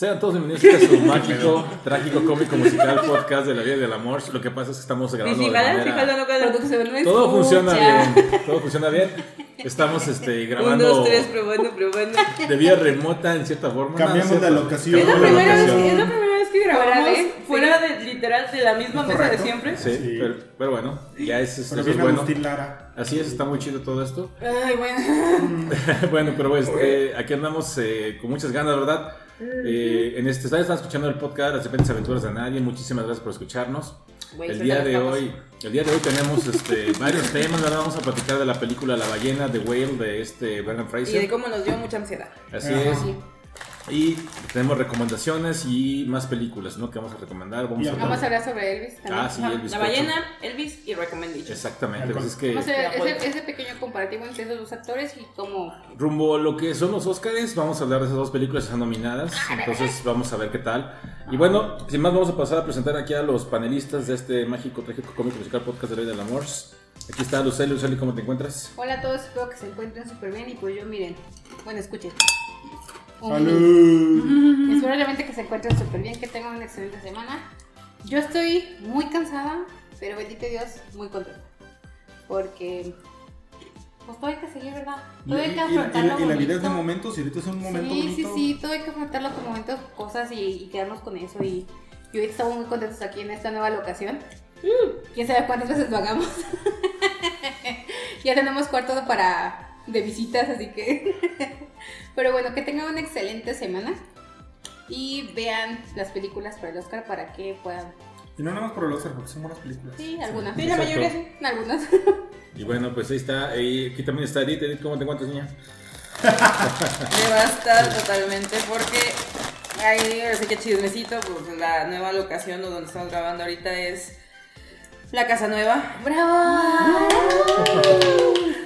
Sean todos bienvenidos a su mágico, trágico, cómico, musical podcast de la vida y del amor. Lo que pasa es que estamos grabando de manera... Todo funciona bien, todo funciona bien. Estamos este, grabando... Un, dos, tres, probando, probando. De vía remota, en cierta forma. Cambiamos de locación. Es la primera vez, es la primera vez que grabamos fuera de, literal, de la misma mesa de siempre. Sí, sí. Pero, pero, bueno, ya es, es, pero eso es bueno. Lara. Así es, está muy chido todo esto. Ay, bueno. bueno, pero pues, eh, aquí andamos eh, con muchas ganas, ¿verdad? Eh, en este, están escuchando el podcast Las repentes aventuras de nadie. Muchísimas gracias por escucharnos. El día de hoy, el día de hoy tenemos este, varios temas. ¿verdad? Vamos a platicar de la película La ballena de Whale de este Brendan Fraser. Y de cómo nos dio mucha ansiedad. Así es. Y tenemos recomendaciones y más películas, ¿no? Que vamos a recomendar. Vamos, a, vamos a, hablar sobre Elvis también. Ah, sí, Elvis. La ballena, Elvis y Recommendation. Exactamente. Pues es que, vamos a hacer ese, ese, pequeño comparativo entre esos dos actores y cómo... Rumbo a lo que son los Oscars, vamos a hablar de esas dos películas que están nominadas. Entonces vamos a ver qué tal. Y bueno, sin más vamos a pasar a presentar aquí a los panelistas de este mágico, trágico, cómico, musical podcast de Rey del Amor. Aquí está Lucely. Lucely, ¿cómo te encuentras? Hola a todos, espero que se encuentren súper bien y pues yo miren, bueno, escuchen. ¡Salud! Espero realmente que se encuentren súper bien, que tengan una excelente semana. Yo estoy muy cansada, pero bendito Dios, muy contenta. Porque pues todo hay que seguir, ¿verdad? Todo hay que afrontarlo. Y, y, la vida es de momentos y ahorita es un momento sí, bonito. Sí, sí, todo hay que afrontarlo con momentos, cosas y, y quedarnos con eso. Y, y hoy estamos muy contentos aquí en esta nueva locación. Quién sabe cuántas veces lo hagamos. ya tenemos cuarto para de visitas, así que. Pero bueno, que tengan una excelente semana y vean las películas para el Oscar para que puedan. Y no nada más por el Oscar, porque son buenas películas. Sí, algunas. Sí, la mayoría sí. Algunas. Y bueno, pues ahí está. Y aquí también está Edith. Edith, ¿cómo te encuentras, niña? Devasta totalmente porque ahí, así que chismecito, pues la nueva locación donde estamos grabando ahorita es la casa nueva. ¡Bravo!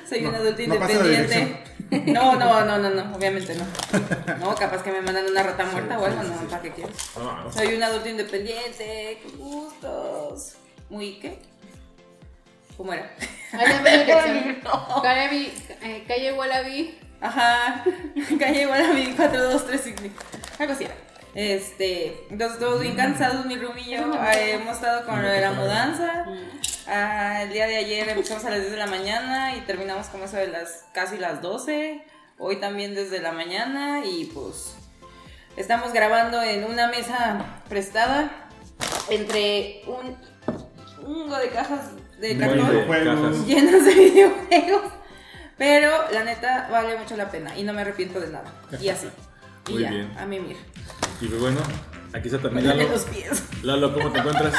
Soy No, un adulto no pasa la independiente. No, no, no, no, no, obviamente no. No, capaz que me mandan una rata muerta o algo, no, ¿para qué quieres? No, no. Soy un adulto independiente, con gustos. Muy, ¿qué? ¿Cómo era? Dirección. Calle, eh, calle Wallaby. Ajá, calle Guarabí 4235. Algo así era. Este, entonces todos bien cansados, mi Rumi y yo. eh, hemos estado con lo de la mudanza. Ah, el día de ayer empezamos a las 10 de la mañana y terminamos como eso de las casi las 12. Hoy también desde la mañana y pues estamos grabando en una mesa prestada entre un hungo de cajas de cartón llenas de videojuegos. Pero la neta vale mucho la pena y no me arrepiento de nada. Y así. Y Muy ya, bien. a mimir. Y pues bueno, aquí también Dale Lalo. los pies. Lalo, ¿cómo te encuentras?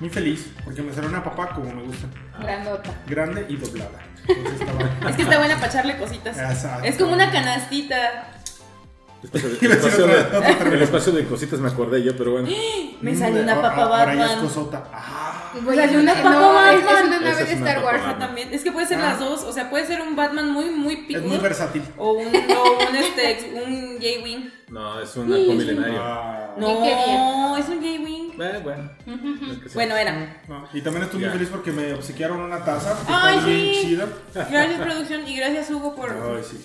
Muy feliz, porque me salió una papá como me gusta. Grandota. Grande y doblada. Entonces estaba. Es que está buena para echarle cositas. Exacto. Es como una canastita. Espacio de- espacio de- el espacio de cositas me acordé yo, pero bueno. Me salió una ahora- papa Ahora ya es Batman. cosota. Ah. Pues salió una no, papa es, es Batman. una nave es de una Star Wars. Batman. también. Es que puede ser Ah. las dos. O sea, puede ser un Batman muy, muy Es picudo. muy versátil. O un, o un, este, un J-Wing. No, es un halcón milenario. Ah. No, es un J-Wing. Eh, bueno. es que sí. Bueno, era. No, Y también estoy muy feliz porque me obsequiaron una taza. Ay, sí. chida. Gracias, producción. Y gracias, Hugo, por, Ay, sí.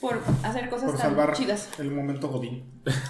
Por hacer cosas Por tan chidas. el momento Godín.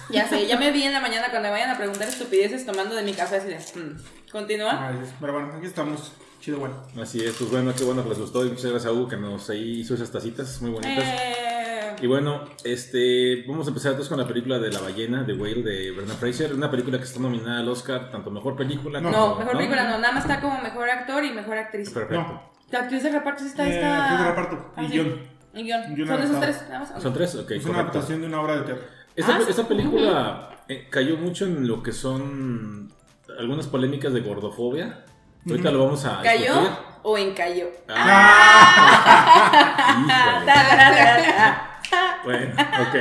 Ya sé, ya me vi en la mañana cuando me vayan a preguntar estupideces tomando de mi café así de. mm, Continúa. Ay. Pero bueno, aquí estamos. Chido, bueno. Así es, pues bueno, qué bueno que les gustó. Y muchas gracias a Hugo que nos ahí hizo esas tacitas muy bonitas. Eh, Y bueno, este, vamos a empezar entonces con la película de La ballena de Whale de Brendan Fraser. Una película que está nominada al Oscar, tanto mejor película No. no, mejor película no, nada más está como mejor actor y mejor actriz. Perfecto. No. La actriz de reparto sí está Eh, esta. actriz de reparto y Ah, sí. Guion. Son esos tres, nada más. ¿Son tres? Ok, es una correcto. adaptación de una obra de teatro. Esta, Ah, esta película eh, cayó mucho en lo que son algunas polémicas de gordofobia. Ahorita lo vamos a ¿Cayó discutir. o encalló? Ah, híjole. Bueno, ok.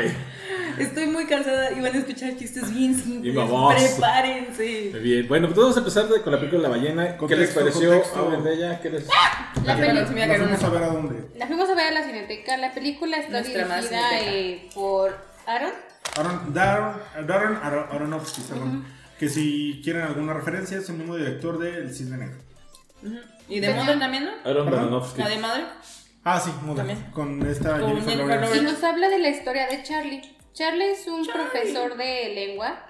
Estoy muy cansada y van a escuchar chistes bien simples. Prepárense. Muy bien. Bueno, pues vamos a empezar de- con la película La ballena. ¿Qué Contexto, les pareció? contexto. Hablen de ella. ¿Qué les... La, peli- sí me La fuimos a ver a dónde. la fuimos a ver a la Cineteca. La película está dirigida eh, por Aaron. Aaron, Darren, Darren Aro- Aronofsky, perdón. Que si quieren alguna referencia, es el mismo director de El Cisne Negro. ¿Y de Mother también, no? Aaron. Aronofsky. ¿La de Madre? Ah, sí, Mother, También. Con esta Con Jennifer Jennifer Lawrence. Y nos habla de la historia de Charlie, Charlie es un profesor de lengua.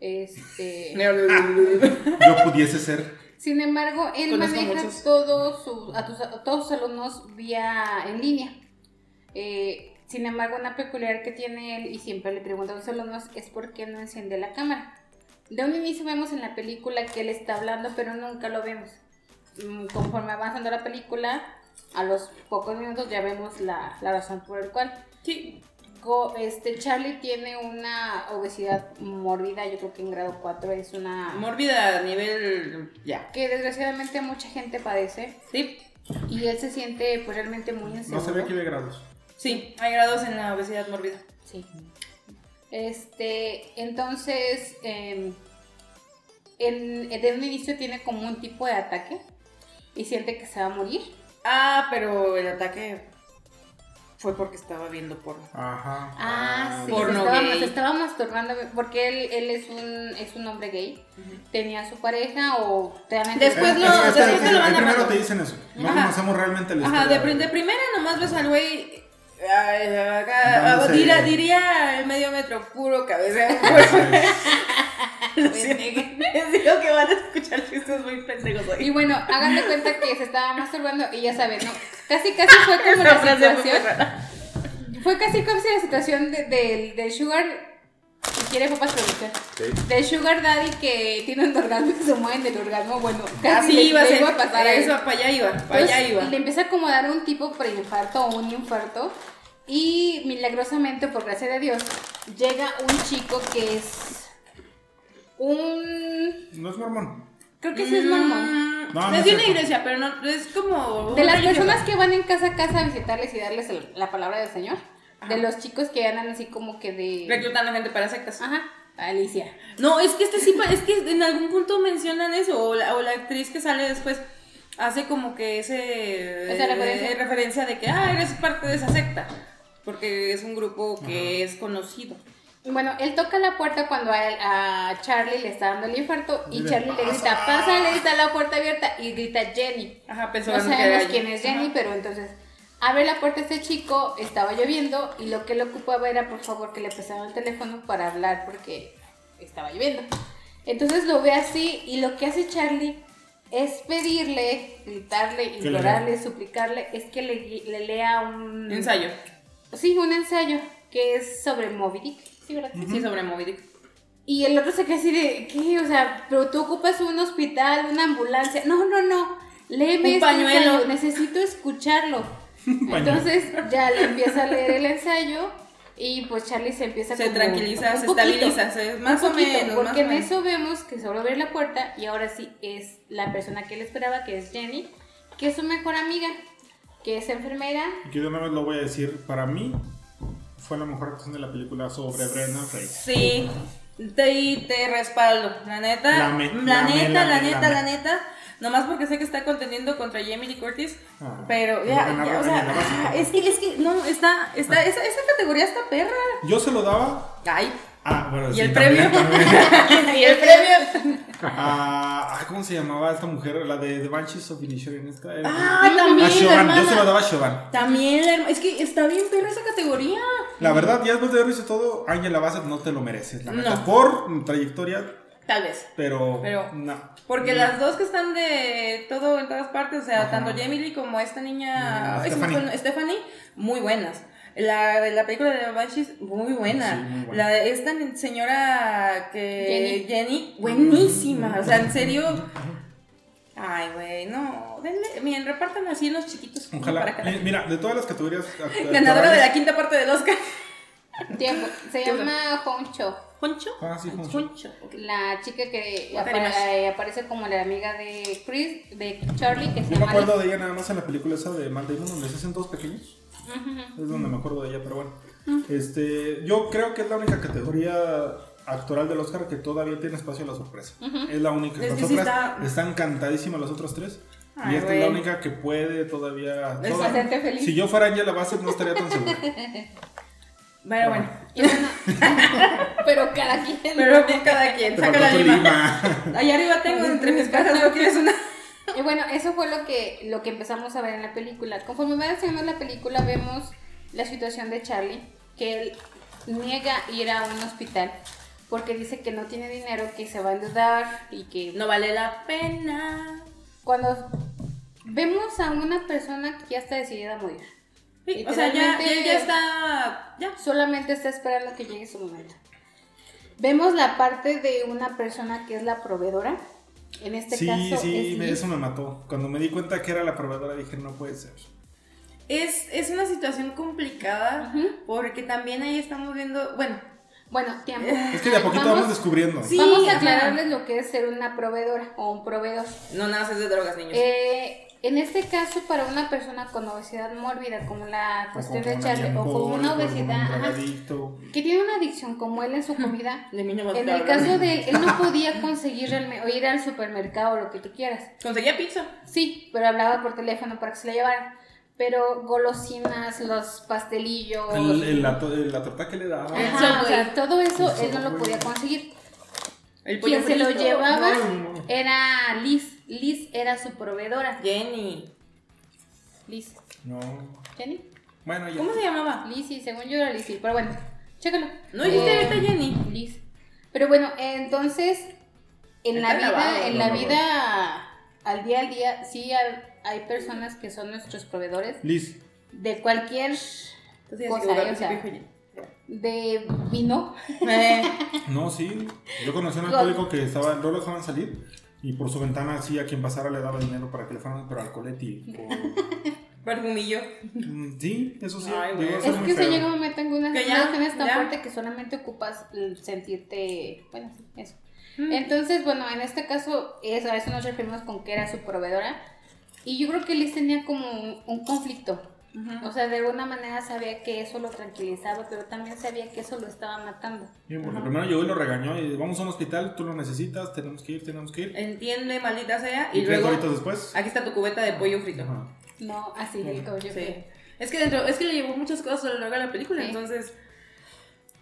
Este. Yo pudiese ser. Sin embargo, él maneja muchos. todos sus, a, tus- a todos sus alumnos vía en línea. Eh, sin embargo, una peculiaridad que tiene él, y siempre le pregunto a los alumnos, es por qué no enciende la cámara. De un inicio vemos en la película que él está hablando, pero nunca lo vemos. Mm, Conforme avanzando la película, a los pocos minutos ya vemos la, la razón por el cual. Sí. Este, Charlie tiene una obesidad mórbida, yo creo que en grado 4 es una... Mórbida a nivel. Ya. que desgraciadamente mucha gente padece Sí. y él se siente pues realmente muy No inseguro. sabía que había grados. Sí. Hay grados en la obesidad mórbida. Sí. Este, entonces, eh, en, de un inicio tiene como un tipo de ataque y siente que se va a morir. Ah, pero el ataque fue porque estaba viendo porno. Ajá. Ah, sí, se Porno estaba, gay. se estaba masturbando porque él, él es un es un hombre gay. Tenía a su pareja o realmente- Después Eh, lo- después te lo van primero narrando. te dicen eso. No Ajá. conocemos realmente la Ajá, historia. de, de primera nomás ves al güey. ay, acá, Dándose- diría, diría el medio metro puro cabeza. Les digo que van a escuchar chistes muy pendejos Y hoy. bueno, hagan de cuenta que se estaba masturbando y ya saben, ¿no? Casi casi fue como la situación. Fue casi como si la situación de- del, del Sugar. Si quiere, papas producción. Ok. Del Sugar Daddy que tiene un orgasmo y se mueve en el orgasmo. Bueno, casi Así iba a le iba a pasar a. Eso, para allá iba. Para allá iba. Le empieza a acomodar un tipo preinfarto o un infarto. Y milagrosamente, por gracia de Dios, llega un chico que es un. No es mormón. Creo que sí es mormón. Mm, No, no es de una iglesia, pero no es como. De las religiosa. personas que van en casa a casa a visitarles y darles el- la palabra del Señor. De los chicos que andan así como que de. Reclutando gente para sectas. Ajá, Alicia. No, es que este sí, pa- es que en algún punto mencionan eso, o la, o la actriz que sale después hace como que ese Esa referencia. eh, referencia de que, ah, eres parte de esa secta, porque es un grupo que es conocido. Bueno, él toca la puerta cuando a, él- a Charlie le está dando el infarto y Dile, Charlie le grita, pásale, está la puerta abierta y grita Jenny. Ajá, No pensando que sabemos era quién es Jenny, pero entonces abre la puerta este chico, estaba lloviendo y lo que le ocupaba era por favor que le prestaran el teléfono para hablar porque estaba lloviendo. Entonces lo ve así y lo que hace Charlie es pedirle, gritarle, le implorarle, suplicarle, es que le, le lea un Ensayo. Sí, un ensayo que es sobre Moby Dick. Sí, ¿verdad? Sí, sobre Moby Dick. Y el otro se queda así de, ¿qué? O sea, pero tú ocupas un hospital, una ambulancia. No, no, no. Léeme Un este pañuelo. ensayo, necesito escucharlo. pañuelo. Entonces ya le empieza a leer el ensayo y pues Charlie se empieza Se como- tranquiliza, un se poquito, estabiliza, se- un más o poquito, menos, Porque más o en menos. eso vemos que solo abre la puerta y ahora sí es la persona que él esperaba, que es Jenny, que es su mejor amiga, que es enfermera. Y que de una vez lo voy a decir, para mí fue la mejor actuación de la película sobre Brendan Fraser. Sí, te, te respaldo. La neta, la lame, neta, lame, la neta, la neta. Nomás porque sé que está contendiendo contra Jamie Lee Curtis. Ah, pero ya, o la sea, ah, es que, es que, no, está, está, esa, esa categoría está perra. Yo se lo daba. Ay, Ah, bueno, ¿Y sí, el también, premio? también. y el premio. Ah, ay, ¿Cómo se llamaba esta mujer? La de The Banshees of Inisherin. Era- Ah, también, a la yo se hermana. daba a. También, la es que está bien perra esa categoría. La verdad, ya después de haber visto todo, Angela Bassett no te lo mereces, la neta. No. Por trayectoria, Tal vez. pero, Pero- no. Porque No. las dos que están de todo en todas partes, o sea, Ajá. tanto Jamie Lee como esta niña Mm, se me Stephanie. Stephanie, muy buenas. La de la película de Banshees, muy buena. Sí, muy buena. La de esta señora que Jenny. Jenny, buenísima. O sea, en serio. Ay, güey, no. Denle, miren, repartan así los chiquitos. uno para Ojalá. cada- Mi- Mira, de todas las categorías. act- Ganadora de la quinta parte del Oscar. Tiempo. Se ¿Qué llama Honcho. ¿Poncho? Ah, sí, Honcho. Poncho. ok. La chica que What apa- animas? eh, aparece como la amiga de Chris, de Charlie, que se Yo me llama acuerdo de ella nada más en la película esa de Matt Damon, donde se hacen todos pequeños. Es donde me acuerdo de ella, pero bueno. Este, yo creo que es la única categoría actoral del Oscar que todavía tiene espacio a la sorpresa. Es la única. Es las sí otras está- están cantadísimas las otras tres. Ay, y esta es la única que puede todavía. Es toda- feliz. Si yo fuera Angela Bassett no estaría tan seguro. Bueno, bueno. Pero cada quien. Pero bien cada quien. Pero Saca la lima. Allá arriba tengo entre mis cajas, ¿no quieres una? Y bueno, eso fue lo que, lo que empezamos a ver en la película. Conforme va avanzando la película, vemos la situación de Charlie, que él niega ir a un hospital porque dice que no tiene dinero, que se va a endeudar y que No vale la pena. cuando vemos a una persona que ya está decidida a morir, Sí, o sea, ya, ya está. Ya. solamente está esperando que llegue su momento. Vemos la parte de una persona que es la proveedora. En este Sí, caso sí, Liz. eso me mató. Cuando me di cuenta que era la proveedora dije, no puede ser. Es, es una situación complicada porque también ahí estamos viendo. Bueno, Bueno, tiempo. Es que de a poquito vamos, descubriendo. Sí. Vamos a ajá. aclararles lo que es ser una proveedora o un proveedor. no nada más es de drogas, niños. Eh, en este caso, para una persona con obesidad mórbida, como la cuestión de Charlie, o con una obesidad, ajá, que tiene una adicción como él en su comida, de niño más en el caso de él, él no podía conseguir o ir al supermercado o lo que tú quieras. Conseguía pizza. Sí, pero hablaba por teléfono para que se la llevaran. Pero golosinas, los pastelillos, El- el- la, to- la torta que le daba. El ajá, o sea, todo eso él no lo podía conseguir. El Quien se lo llevaba No, no. era Liz. Liz era su proveedora. Jenny. Liz. No. ¿Jenny? Bueno, ya. ¿Cómo se llamaba? Lizzy, según yo era Lizzy, pero bueno, chécalo. No dijiste Eh, ahorita Jenny. Liz. Pero bueno, entonces, en la vida, grabado, en no, la no, vida, al día al día, sí hay, hay personas que son nuestros proveedores Liz. de cualquier Entonces, cosa, ¿eh? o sea, de vino. Eh, No, sí. Yo conocí a un alcohólico que estaba, no lo dejaban salir. Y por su ventana, sí, a quien pasara le daba dinero para que le fueran, pero alcoholetti. o- perfumillo. Mm, Sí, eso sí. Ay, Es que se llega un momento en una relación es tan ya. fuerte que solamente ocupas el sentirte, bueno, sí, eso. Mm. Entonces, bueno, en este caso, eso, a eso nos referimos con que era su proveedora. Y yo creo que Liz tenía como un, un conflicto. Ujú. O sea, de alguna manera sabía que eso lo tranquilizaba, pero también sabía que eso lo estaba matando. Sí, porque primero llegó y lo regañó y vamos a un hospital, tú lo necesitas, tenemos que ir, tenemos que ir. Entiende, maldita sea. Y Y tres luego, horitas después. aquí está tu cubeta de pollo frito. Ajá. No, así Sí. como yo Sí. Es que dentro, es que le llevó muchas cosas a lo largo de la película, Sí. entonces.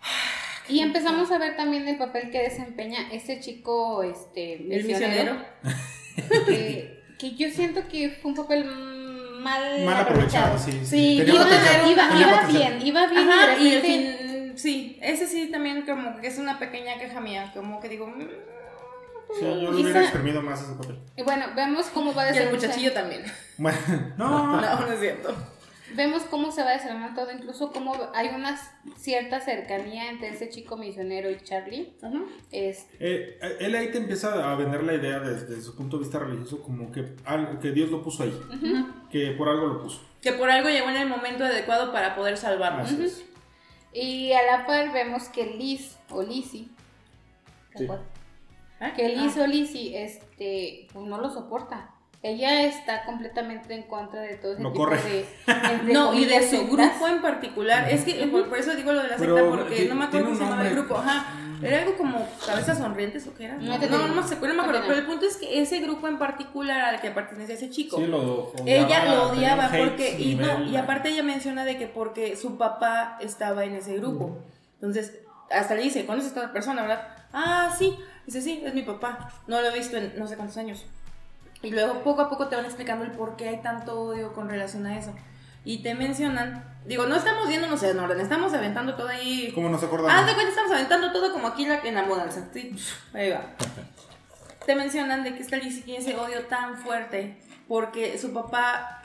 Y empezamos a ver también el papel que desempeña este chico, este, El misionero. que, que yo siento que fue un papel mal, Mal aprovechado, sí. Sí, iba- bien, iba bien. Ajá, y el fin, sí, ese sí también como que es una pequeña queja mía, como que digo, mm, Sí, yo lo hubiera exprimido más ese papel. Y bueno, vemos cómo va y el desarrollando. muchachillo también. Bueno, no. No, no es cierto. Vemos cómo se va desarrollando todo, incluso cómo hay una cierta cercanía entre ese chico misionero y Charlie. Ujú. Es, Eh, él ahí te empieza a vender la idea desde su punto de vista religioso como que, algo, que Dios lo puso ahí, que por algo lo puso. Que por algo llegó en el momento adecuado para poder salvarnos. Así es. y a la par vemos que Liz o Lizzie, ¿te Sí. ¿Eh? que Liz Ah. o Lizzie este, pues no lo soporta. Ella está completamente en contra de todo ese Lo tipo corre. de... No, y de su sectas. grupo en particular. Es que por, por eso digo lo de la Pero, secta, porque ti- no me acuerdo cómo se llamaba el grupo. Ajá. Era algo como cabezas sonrientes o qué era. No No, no, no, me acuerdo, no me acuerdo. No te Pero el punto es que ese grupo en particular al que pertenece ese chico. Sí, lo odiaba, ella lo odiaba porque y no y aparte ella menciona de que porque su papá estaba en ese grupo entonces hasta le dice conoces a esta persona verdad ah sí dice sí es mi papá no lo he visto en no sé cuántos años y luego poco a poco te van explicando el por qué hay tanto odio con relación a eso y te mencionan digo no estamos yéndonos en orden estamos aventando todo ahí ¿Cómo nos Haz de acordamos? cuenta, estamos aventando todo como aquí la- en la mudanza. Sí, ahí va. Te mencionan de que esta Lizzie tiene ese odio tan fuerte porque su papá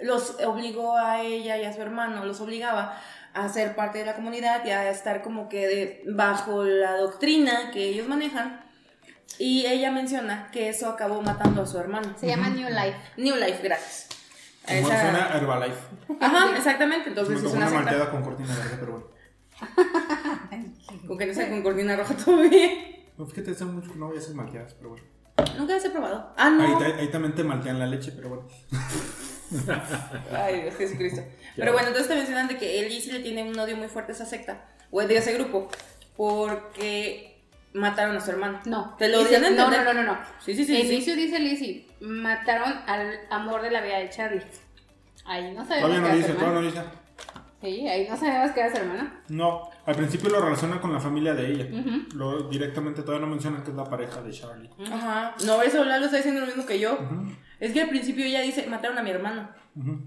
los obligó a ella y a su hermano, los obligaba a ser parte de la comunidad y a estar como que de- bajo la doctrina que ellos manejan. Y ella menciona que eso acabó matando a su hermano. Se llama New Life. New Life, gracias. Como Esa- suena Herbalife. Ajá, exactamente. Se Entonces me es una una malteada con cortina verde, pero bueno. Con que no sea con cortina roja todavía. No, fíjate, hace mucho que no voy a hacer malteadas, pero bueno. Nunca las he probado. Ah, no. Ahí, ahí- también te maltean la leche, pero bueno. Ay, Dios Jesucristo. Pero bueno, entonces te mencionan de que Elise le tiene un odio muy fuerte a esa secta, o de ese grupo, porque mataron a su hermano. No. Te lo Dice- dieron a no, no, no, no, no. Sí, sí, sí. El sí. inicio dice Lizzie, mataron al amor de la vida de Charlie. Ahí no sabemos Todavía no dice, todavía hermano. no dice. Sí, ahí no sabemos qué era su hermano. No, al principio lo relaciona con la familia de ella. Ujú. Lo, directamente todavía no mencionan que es la pareja de Charlie. Ajá. No, eso Lalo está diciendo lo mismo que yo. Ujú, Es que al principio ella dice, mataron a mi hermano. ujú.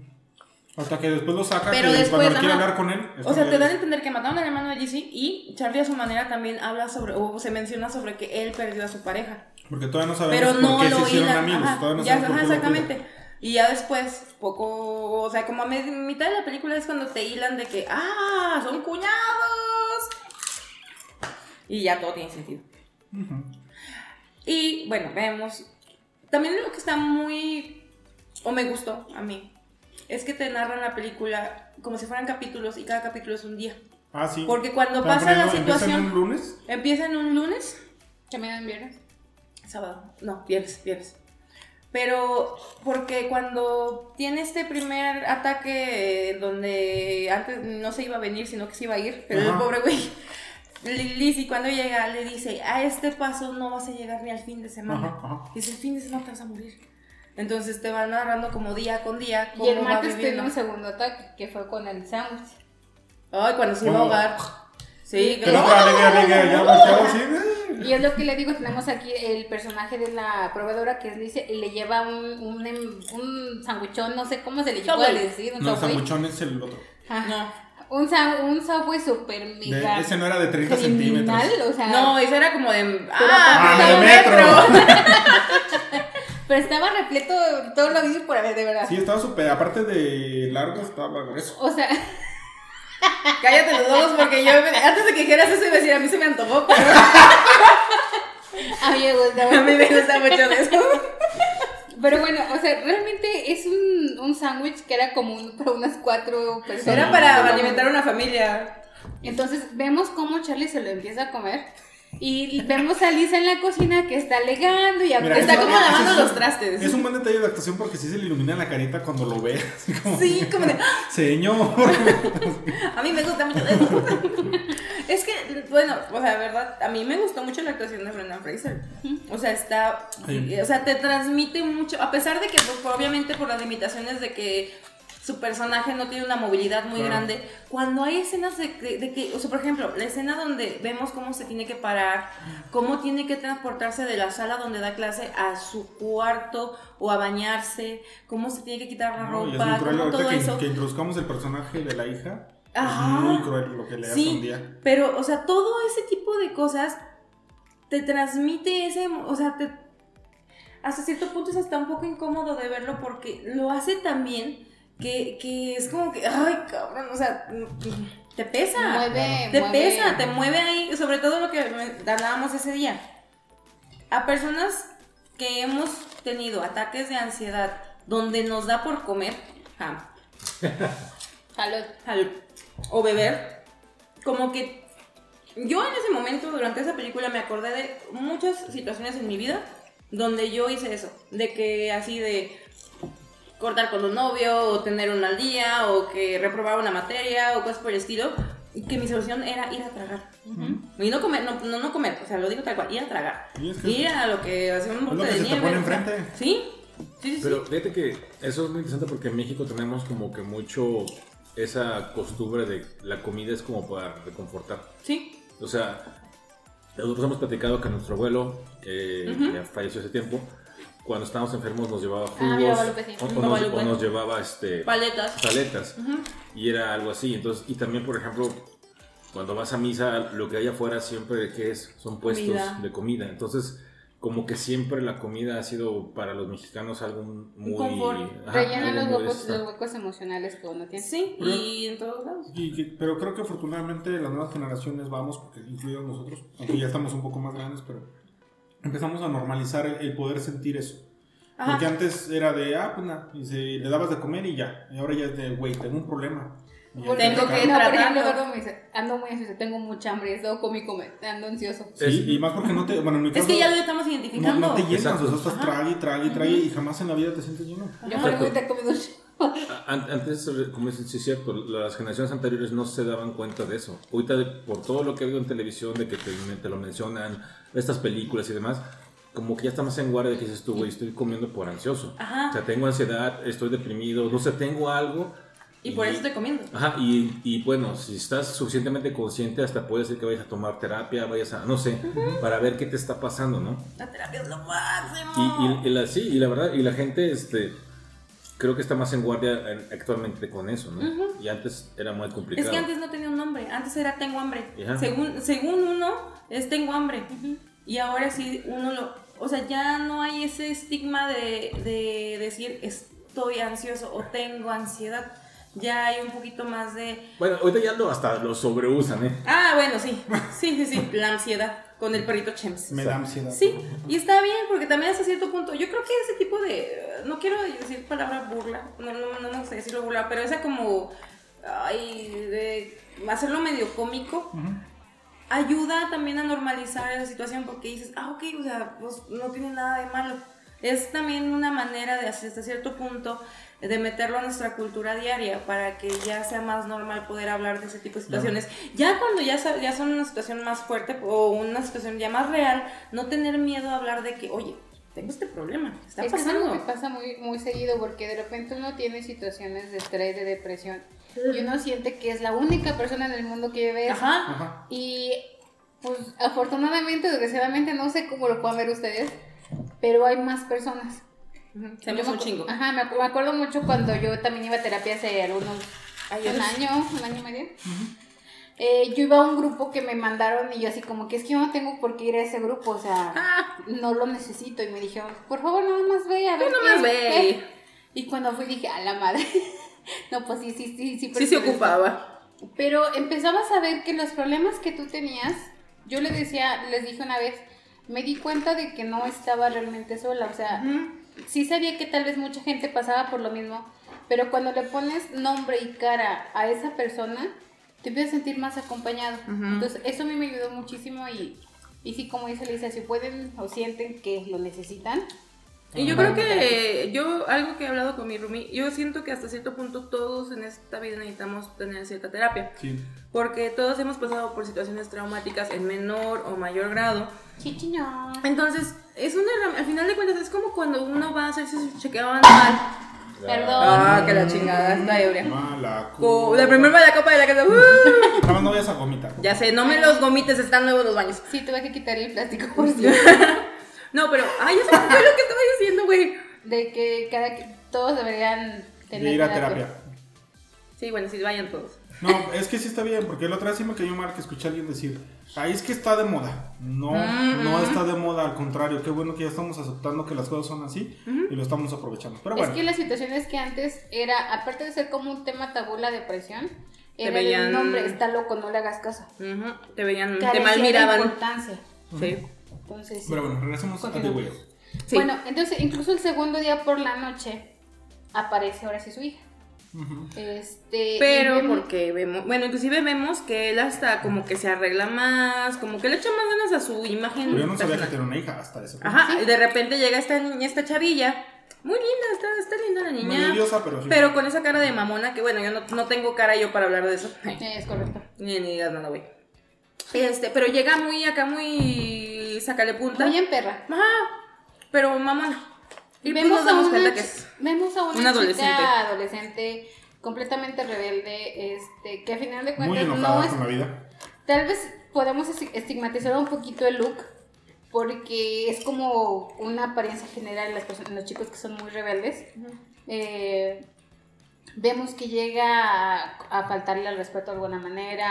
Hasta que después lo saca Pero que después, cuando quiere hablar con él. O sea, te dan a entender que mataron al hermano de Jesse y Charlie a su manera también habla sobre, o se menciona sobre que él perdió a su pareja. Porque todavía no sabemos Pero no por qué se hicieron amigos. Ajá, todavía no ya, sabemos ajá, exactamente. Y ya después, poco, o sea, como a mitad de la película es cuando te hilan de que, ah, son cuñados. Y ya todo tiene sentido. Y bueno, vemos. También lo que está muy. o me gustó a mí. Es que te narran la película como si fueran capítulos y cada capítulo es un día. Ah, sí. Porque cuando pasa la poniendo- empiezan situación. un lunes? Empieza en un lunes. ¿Que me dan viernes? Sábado. No, viernes, viernes. Pero porque cuando tiene este primer ataque donde antes no se iba a venir, sino que se iba a ir, pero el Ajá. pobre güey, Lizzie cuando llega le dice, a este paso no vas a llegar ni al fin de semana. Ajá, ajá. Dice, el fin de semana te vas a morir. Entonces te van narrando como día con día cómo Y el martes viviendo. un segundo ataque, que fue con el sándwich. Ay, cuando se iba a Oh. ahogar. Sí, eh. Y es lo que le digo, tenemos aquí el personaje de la proveedora que es Lice, y le lleva un, un, em- un no sé cómo se le Subway. puede decir, un No, sambuchón es el otro. Ajá. No. Un, sa- un Subway super De- mega ese no era de 30 criminal, centímetros. o sea, No, eso era como de. Ah, ¡Ah! de metro. pero estaba repleto de todo lo visto por haber, de verdad. Sí, estaba súper. Aparte de largo, estaba grueso. O sea, Cállate los ojos porque yo antes de que dijeras eso iba a decir a mí se me antojó, pero a mí me gustaba. a mí me gusta mucho de eso. Pero bueno, o sea, realmente es un, un sándwich que era común para unas cuatro personas. Era para alimentar a una familia. Entonces vemos cómo Charlie se lo empieza a comer. Y vemos a Lisa en la cocina que está alegando y Mira, Está como lavando los trastes. Es un buen detalle de actuación porque sí se le ilumina la carita cuando lo ve. Así como, Sí, como de. "Ah, Señor. A mí me gusta mucho. Es que, bueno, o sea, de verdad, a mí me gustó mucho la actuación de Brendan Fraser. O sea, está. Sí. O sea, te transmite mucho. A pesar de que, pues, obviamente, por las limitaciones de que su personaje no tiene una movilidad muy Claro. grande, cuando hay escenas de, que- de que. O sea, por ejemplo, la escena donde vemos cómo se tiene que parar, cómo tiene que transportarse de la sala donde da clase a su cuarto o a bañarse, cómo se tiene que quitar la No, y es ropa, muy cruel cómo todo que, eso. que introduzcamos el personaje de la hija. Ajá. Es muy cruel lo que le hace un día. Pero, o sea, todo ese tipo de cosas te transmite ese, o sea, te, hasta cierto punto es hasta un poco incómodo de verlo porque lo hace tan bien que, que es como que, ay, cabrón, o sea, te pesa. mueve, te mueve- pesa, te mueve ahí, sobre todo lo que hablábamos ese día. A personas que hemos tenido ataques de ansiedad donde nos da por comer, ah, Salud. al- o beber, como que yo en ese momento, durante esa película, me acordé de muchas situaciones en mi vida donde yo hice eso, de que así de cortar con un novio, o tener un mal día, o que reprobaba una materia, o cosas por el estilo, y que mi solución era ir a tragar. Y no comer, no, no, no comer, o sea, lo digo tal cual, ir a tragar. Y es que Ir a lo que hacía un bote que de nieve. enfrente. Sí, sí, sí. Pero sí. fíjate que eso es muy interesante porque en México tenemos como que mucho esa costumbre de la comida es como para reconfortar. Sí. O sea, nosotros hemos platicado que nuestro abuelo, eh, Ujú. ya falleció hace tiempo, cuando estábamos enfermos nos llevaba Ah, jugos sí. o, nos, o nos llevaba este, Paletas. paletas Ujú. y era algo así. Entonces, y también, por ejemplo, cuando vas a misa, lo que hay afuera siempre que es son puestos Comida. de comida. Entonces, como que siempre la comida ha sido para los mexicanos algo muy confort. ajá, Rellena algo los huecos, los huecos emocionales que uno tiene. Sí, y en todos lados. Y pero creo que afortunadamente las nuevas generaciones vamos, porque incluidos nosotros, aunque ya estamos un poco más grandes, pero empezamos a normalizar el, el poder sentir eso. Ajá. Porque antes era de, ah, pues nada, y se- le dabas de comer y ya. Y ahora ya es de, güey, tengo un problema. Te Tengo sacan. que- no, por ejemplo, Eduardo me dice, ando muy ansioso, tengo mucha hambre, eso comí, come, ando ansioso. Sí, y más porque no te, bueno, en mi Es caso, que ya lo estamos no, identificando. no te llenas, o sea, estás trague y trague y trague y jamás en la vida te sientes lleno. Yo por ejemplo he comido An- Antes, como dices, sí es cierto, las generaciones anteriores no se daban cuenta de eso. Ahorita, por todo lo que oído en televisión, de que te, te lo mencionan, estas películas y demás, como que ya está más en guardia de que dices tú, güey, estoy comiendo por ansioso. Ajá. O sea, tengo ansiedad, estoy deprimido, no sé, tengo algo. Y por eso estoy comiendo. Ajá, y, y bueno, si estás suficientemente consciente, hasta puede ser que vayas a tomar terapia, vayas a, no sé, para ver qué te está pasando, ¿no? La terapia es lo máximo. Y, y- y la, sí, y la verdad, y la gente, este, creo que está más en guardia en- actualmente con eso, ¿no? Y antes era muy complicado. Es que antes no tenía un nombre, antes era tengo hambre. Según, según uno, es tengo hambre. Y ahora sí, uno lo. O sea, ya no hay ese estigma de, de decir estoy ansioso o tengo ansiedad. Ya hay un poquito más de. Bueno, ahorita ya lo, hasta lo sobreusan, ¿eh? Ah, bueno, sí. Sí, sí, sí. La ansiedad con el perrito Chems. Me da ansiedad. Sí, y está bien, porque también hasta cierto punto, yo creo que ese tipo de, no quiero decir palabra burla, no, no, no me gusta decirlo burla, pero esa como, ay, de hacerlo medio cómico, ayuda también a normalizar esa situación porque dices, ah, ok, o sea, pues no tiene nada de malo. Es también una manera de hasta cierto punto de meterlo a nuestra cultura diaria para que ya sea más normal poder hablar de ese tipo de situaciones. Ya cuando ya, ya son una situación más fuerte o una situación ya más real, no tener miedo a hablar de que, oye, tengo este problema, está es que es algo que pasando. pasa muy, muy seguido porque de repente uno tiene situaciones de estrés, de depresión y uno siente que es la única persona en el mundo que vive eso. Ajá. Ajá. Y pues afortunadamente, desgraciadamente, no sé cómo lo puedan ver ustedes, pero hay más personas. Tenemos me un chingo. Ajá, me, me acuerdo mucho cuando yo también iba a terapia hace algunos Ay, un año, un año y medio. Eh, yo iba a un grupo que me mandaron y yo así como que es que yo no tengo por qué ir a ese grupo, o sea, Ah, no lo necesito. Y me dijeron, por favor, nada más ve a ver. Tú nomás ve. Y cuando fui dije, a la madre. no, pues sí, sí, sí, sí. sí se prefiero esto". ocupaba. Pero empezabas a ver que los problemas que tú tenías, yo les decía, les dije una vez, me di cuenta de que no estaba realmente sola, o sea, sí sabía que tal vez mucha gente pasaba por lo mismo, pero cuando le pones nombre y cara a esa persona, te empiezas a sentir más acompañado. Entonces, eso a mí me ayudó muchísimo y, y sí, como dice Lisa, si pueden o sienten que lo necesitan, Y yo creo que yo, algo que he hablado con mi Rumi, yo siento que hasta cierto punto todos en esta vida necesitamos tener cierta terapia. Sí. Porque todos hemos pasado por situaciones traumáticas en menor o mayor grado. chichiño. Entonces, es una al final de cuentas es como cuando uno va a hacerse su chequeo anual. Perdón. Ah, que la chingada, está ebria. Mala copa. La primera de la copa de la casa. ¡uh! Más no vayas a vomitar. Ya sé, no me los gomites, están nuevos los baños. Sí, tuve que quitar el plástico por cierto. No, pero, ay, eso fue lo que estaba diciendo, güey. de que cada que todos deberían tener De ir a terapia. Sí, bueno, sí, vayan todos. No, es que sí está bien, porque la otra vez sí me cayó mal que escuché a alguien decir, ay, es que está de moda. No, Mm, no mm. está de moda, al contrario, qué bueno que ya estamos aceptando que las cosas son así y lo estamos aprovechando. Pero bueno, Es que la situación es que antes era, aparte de ser como un tema tabú la depresión, Te era veían- el nombre, está loco, no le hagas caso. Te veían, te mal de miraban. importancia. Sí. Entonces, sí. pero bueno, regresemos a The. Whale. Sí. Bueno, entonces incluso el segundo día por la noche aparece ahora sí su hija. Este, Pero vemos- porque vemos, bueno, inclusive vemos que él hasta como que se arregla más, como que le echa más ganas a su imagen. Pero yo no sabía que tenía una hija hasta eso. Ajá, y de repente llega esta niña, esta chavilla, muy linda, está, está linda la niña. Odiosa, pero sí. Pero con esa cara de mamona, que bueno, yo no, no tengo cara yo para hablar de eso. Eh, es correcto. Ni, ni digas nada, güey. Este, pero llega muy acá, muy sacale punta. Muy en perra. Ajá, pero mamona. Y pues vemos, nos damos a una, cuenta que chi- es. vemos a una, una adolescente. chica adolescente completamente rebelde, este, que a final de Muy cuentas enojada no es con la vida. Tal vez podemos esti- estigmatizar un poquito el look porque es como una apariencia general en las personas, los chicos que son muy rebeldes. Eh, vemos que llega a, a faltarle al respeto de alguna manera,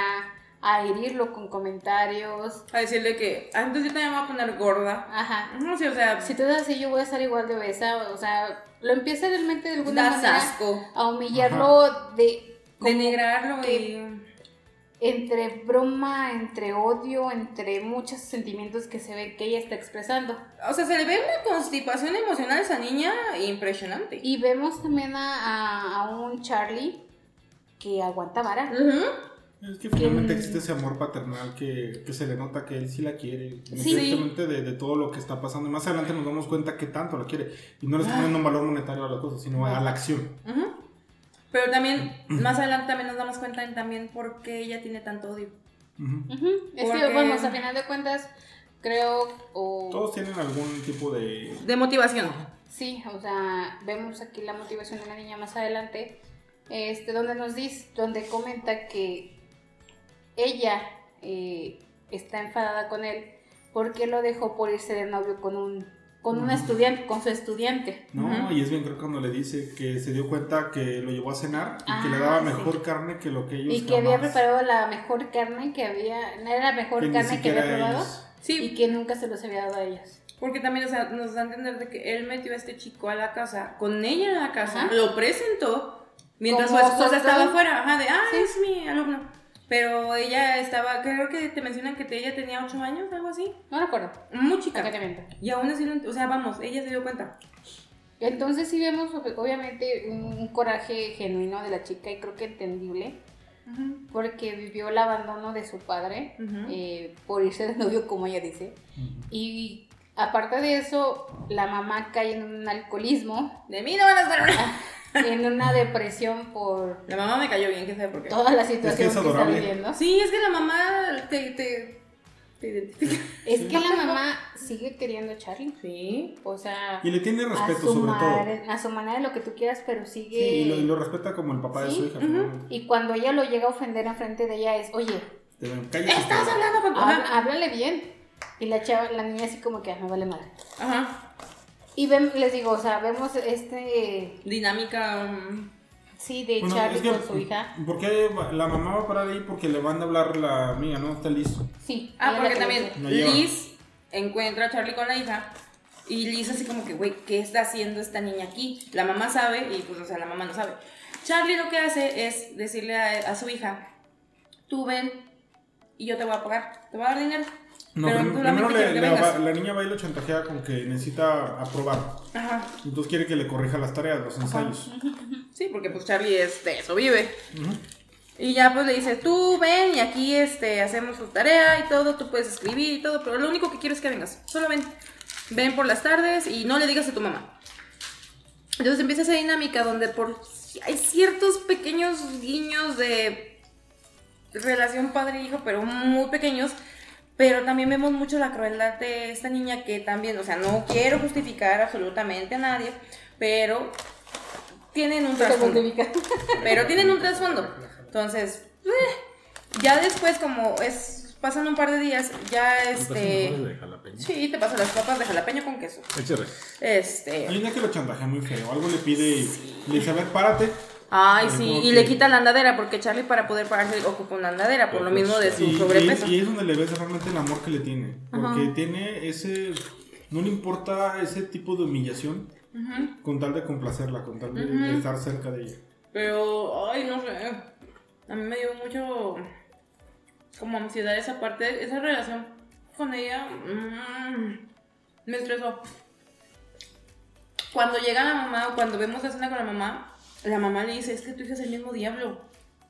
a herirlo con comentarios. A decirle que antes yo también me voy a poner gorda. Ajá. No sé, o sea, Si tú das así, yo voy a estar igual de obesa. O sea, lo empieza realmente de alguna manera asco. a humillarlo de como Denigrarlo que y. entre broma, entre odio, entre muchos sentimientos que se ve que ella está expresando. O sea, se le ve una constipación emocional a esa niña impresionante. Y vemos también a, a- a un Charlie que aguanta vara. Ujú. Es que finalmente existe ese amor paternal que, que se le nota que él sí la quiere, Sí. independientemente de, de todo lo que está pasando. Y más adelante nos damos cuenta que tanto la quiere. Y no le está poniendo un valor monetario a la cosa, sino a la acción. Ujú. Pero también, más adelante también nos damos cuenta en también por qué ella tiene tanto odio. Ujú. Ujú. Es que, vamos, a final de cuentas, creo, o... Todos tienen algún tipo de... De motivación. Sí, o sea, vemos aquí la motivación de la niña más adelante, este, donde nos dice, donde comenta que ella eh, está enfadada con él porque lo dejó por irse de novio con un con un estudiante, con su estudiante. No, y es bien creo cuando le dice que se dio cuenta que lo llevó a cenar y que le Ah, daba sí. mejor carne que lo que ellos Y que había preparado la mejor carne que había, era la mejor que carne que había probado ellos. Sí, y que nunca se los había dado a ellos. porque también o sea, nos da a entender de que él metió a este chico a la casa, con ella en la casa, Ajá. lo presentó, mientras su esposa estaba afuera, ajá, de, ah, Sí. es mi alumno. Pero ella estaba, creo que te mencionan que ella tenía 8 años, algo así. No recuerdo. Muy ¿Para chica. Y aún así, o sea, vamos, ella se dio cuenta. Entonces sí vemos ob- obviamente un, un coraje genuino de la chica y creo que entendible porque vivió el abandono de su padre eh, por irse de novio como ella dice y aparte de eso la mamá cae en un alcoholismo De mí no van a nada. en una depresión por La mamá me cayó bien, quién sabe por qué. toda la situación que, está adorable. viviendo Sí, es que la mamá te, te, te identifica. es que la mamá sigue queriendo a Charlie Sí. o sea Y le tiene respeto sobre todo. a su manera de lo que tú quieras pero sigue Sí, y lo, y lo respeta como el papá de su hija. Y cuando ella lo llega a ofender enfrente de ella es, oye. Estás hablando con tu mamá. háblale bien. Y la chava, la niña así como que "Ah, me vale madre. Ajá. Y ven, les digo, o sea, vemos este, Dinámica. um, sí, de Bueno, Charlie es que, con su hija. ¿Por qué la mamá va a parar ahí? Porque le van a hablar la amiga, ¿no? Está listo. Sí. Ah, porque también. Liz encuentra a Charlie con la hija. Y Liz así como que, güey, ¿qué está haciendo esta niña aquí? La mamá sabe y pues, o sea, la mamá no sabe. Charlie lo que hace es decirle a, a su hija, tú ven y yo te voy a pagar, te voy a dar dinero. No, pero prim- primero le- la niña va y lo chantajea con que necesita aprobar. Ajá. Entonces quiere que le corrija las tareas, los ensayos. Sí, porque pues Charlie es de eso vive. Ujú. Y ya pues le dice, tú ven y aquí este, hacemos tu tarea y todo, tú puedes escribir y todo, pero lo único que quiero es que vengas, solo ven. Ven por las tardes y no le digas a tu mamá. Entonces empieza esa dinámica donde por hay ciertos pequeños guiños de relación padre-hijo, pero muy pequeños. Pero también vemos mucho la crueldad de esta niña que también, o sea, no quiero justificar absolutamente a nadie, pero tienen un trasfondo. Pero tienen un trasfondo. Entonces, eh, ya después, como es pasan un par de días, ya este. de jalapeño. Sí, te pasan las papas de jalapeño con queso. Échale. Este. Hay una que lo chantajea muy feo. Algo le pide y le dice, a ver, párate. Ay, sí, y que- le quita la andadera, porque Charlie para poder pararse ocupa una andadera, por lo mismo de su Y, sobrepeso. es, y es donde le ves realmente el amor que le tiene. Porque Ajá. tiene ese... No le importa ese tipo de humillación Ujú. con tal de complacerla, con tal de, de estar cerca de ella. Pero, ay, no sé. A mí me dio mucho. Como ansiedad esa parte, esa relación con ella. mm, me estresó. Cuando llega la mamá, o cuando vemos la escena con la mamá, la mamá le dice: Es que tu hija es el mismo diablo.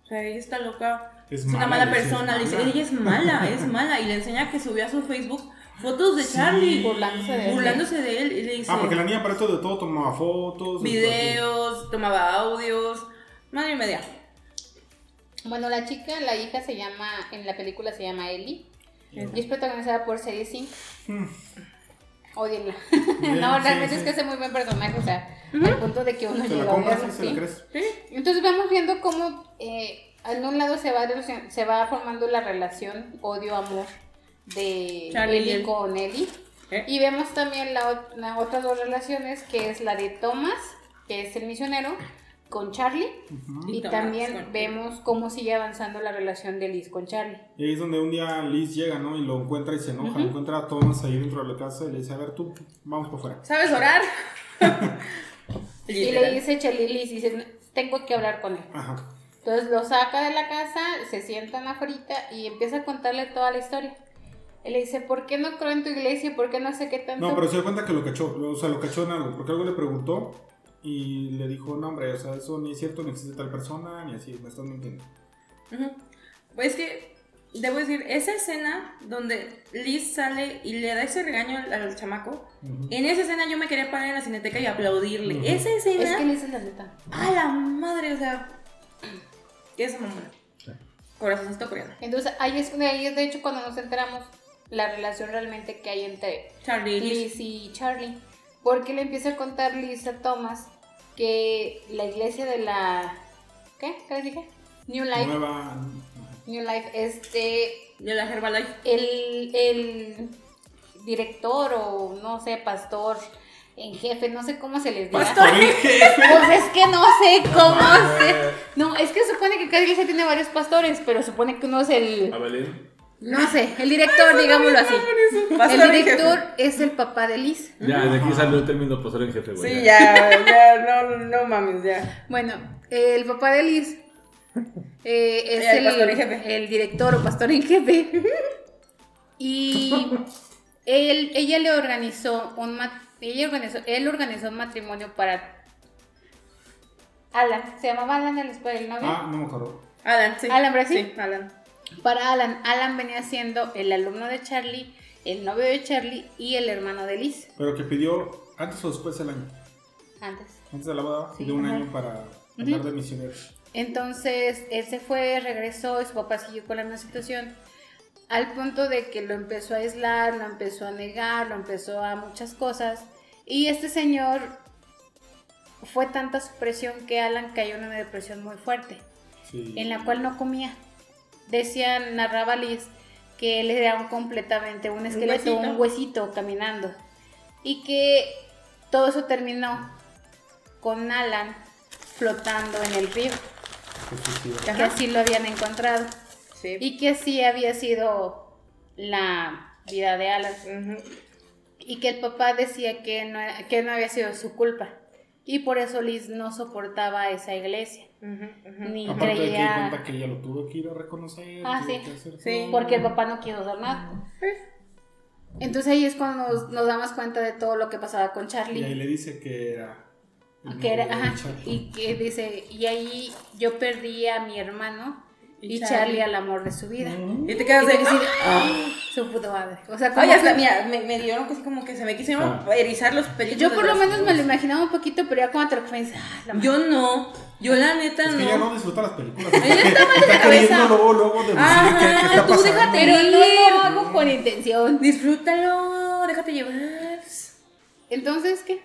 O sea, ella está loca. Es Es, una mala, persona. es Le dice: mala. Ella es mala, es mala. Y le enseña que subió a su Facebook fotos de Sí. Charlie. Burlándose de él. Burlándose de él. Y le dice: Ah, porque la niña para esto de todo tomaba fotos. Videos, tomaba audios. Madre y media. Bueno, la chica, la hija se llama, en la película se llama Ellie. Y es protagonizada por Serie 5. Mm. Odienla. No, sí, realmente sí. es que hace muy buen personaje, o sea, al punto de que uno Se la llega a compras la ¿sí? crees. ¿Sí? Entonces vamos viendo cómo eh, en un lado se va, se va formando la relación odio-amor de Charlie con Ellie. ¿Eh? Y vemos también la, las otras dos relaciones, que es la de Thomas, que es el misionero, con Charlie. Ujú. Y Y también vemos cómo sigue avanzando la relación de Liz con Charlie. Y ahí es donde un día Liz llega, ¿no? Y lo encuentra y se enoja. Encuentra a Thomas ahí dentro de la casa y le dice, a ver, tú, vamos por fuera. ¿Sabes orar? Y le dice Charlie, Liz, dice, tengo que hablar con él. Ajá. Entonces lo saca de la casa, se sientan afuera y empieza a contarle toda la historia. Él le dice, ¿por qué no creo en tu iglesia? ¿Por qué no sé qué tanto? No, pero se da cuenta que lo cachó, o sea, lo cachó en algo, porque algo le preguntó y le dijo, no, hombre, o sea, eso ni es cierto, ni existe tal persona, ni así, me estás mintiendo. Ujú. Pues es que, debo decir, esa escena donde Liz sale y le da ese regaño al, al chamaco, Ujú. en esa escena yo me quería parar en la cineteca y aplaudirle. Ujú. Esa escena, Es que Liz es la neta. a la madre, o sea, esa mamona. Corazoncito coreano. Entonces ahí es, de ahí es de hecho cuando nos enteramos la relación realmente que hay entre Charlie. Liz y Charlie. Porque le empieza a contar Liz a Thomas que la iglesia de la... ¿Qué? ¿Qué les dije? New Life. Nueva... New Life, este... De la Herbalife. El, el director o no sé, pastor en jefe, no sé cómo se les diga. Pastor en jefe. Pues es que no sé cómo se... No, es que supone que cada iglesia tiene varios pastores, pero supone que uno es el... Abelín. No sé, el director, digámoslo así. El director es el papá de Liz. Ya, de aquí salió el término pastor en jefe, güey. Sí, ya, ya, no, no mames, ya. Bueno, el papá de Liz eh, es El el, el director o pastor en jefe. Y él, ella le organizó un ella organizó, él organizó un matrimonio para Alan, se llamaba Alan el esposo del novio. Ah, no me acuerdo. Alan, sí. Alan, ¿verdad? Sí. Sí, Alan. Para Alan, Alan venía siendo el alumno de Charlie, el novio de Charlie y el hermano de Liz. Pero que pidió antes o después del año. Antes. Antes de la boda, Sí, pidió un ajá. año para hablar de misioneros. Entonces él se fue, regresó y su papá siguió con la misma situación. Al punto de que lo empezó a aislar, lo empezó a negar, lo empezó a muchas cosas. Y este señor fue tanta su presión que Alan cayó en una depresión muy fuerte, Sí. en la cual no comía. Decía, narraba Liz, que él era un- completamente un esqueleto, huesito. un huesito caminando. Y que todo eso terminó con Alan flotando en el río que Ajá. así lo habían encontrado Sí. y que así había sido la vida de Alan y que el papá decía que no, que no había sido su culpa y por eso Liz no soportaba esa iglesia Ujú, ujú. ni Aparte de que creía que ella lo tuvo que ir a reconocer. Ah, sí. Sí. porque el papá no quiso hacer nada entonces ahí es cuando nos, nos damos cuenta de todo lo que pasaba con Y ahí Charlie le dice que era. que era, ajá, Charlie. y que dice y ahí yo perdí a mi hermano Y y, Charlie. Charlie al amor de su vida Ujú. Y te quedas Y de. te quedas así de, ¡Ah! su puta madre o sea como Ay, hasta, que- mira, me, me dieron así como que se me quisieron Ah. erizar los pelitos. Yo por lo menos me lo imaginaba un poquito, pero ya cuando te lo piensas, ah, la madre. Yo no. Yo la neta Es que no. no disfruta las películas. Ella está mal de está cabeza. luego, luego de decir Ajá, qué, qué está tú pasando. déjate Pero no ir. lo hago con intención. Disfrútalo, déjate llevar. Entonces, ¿qué?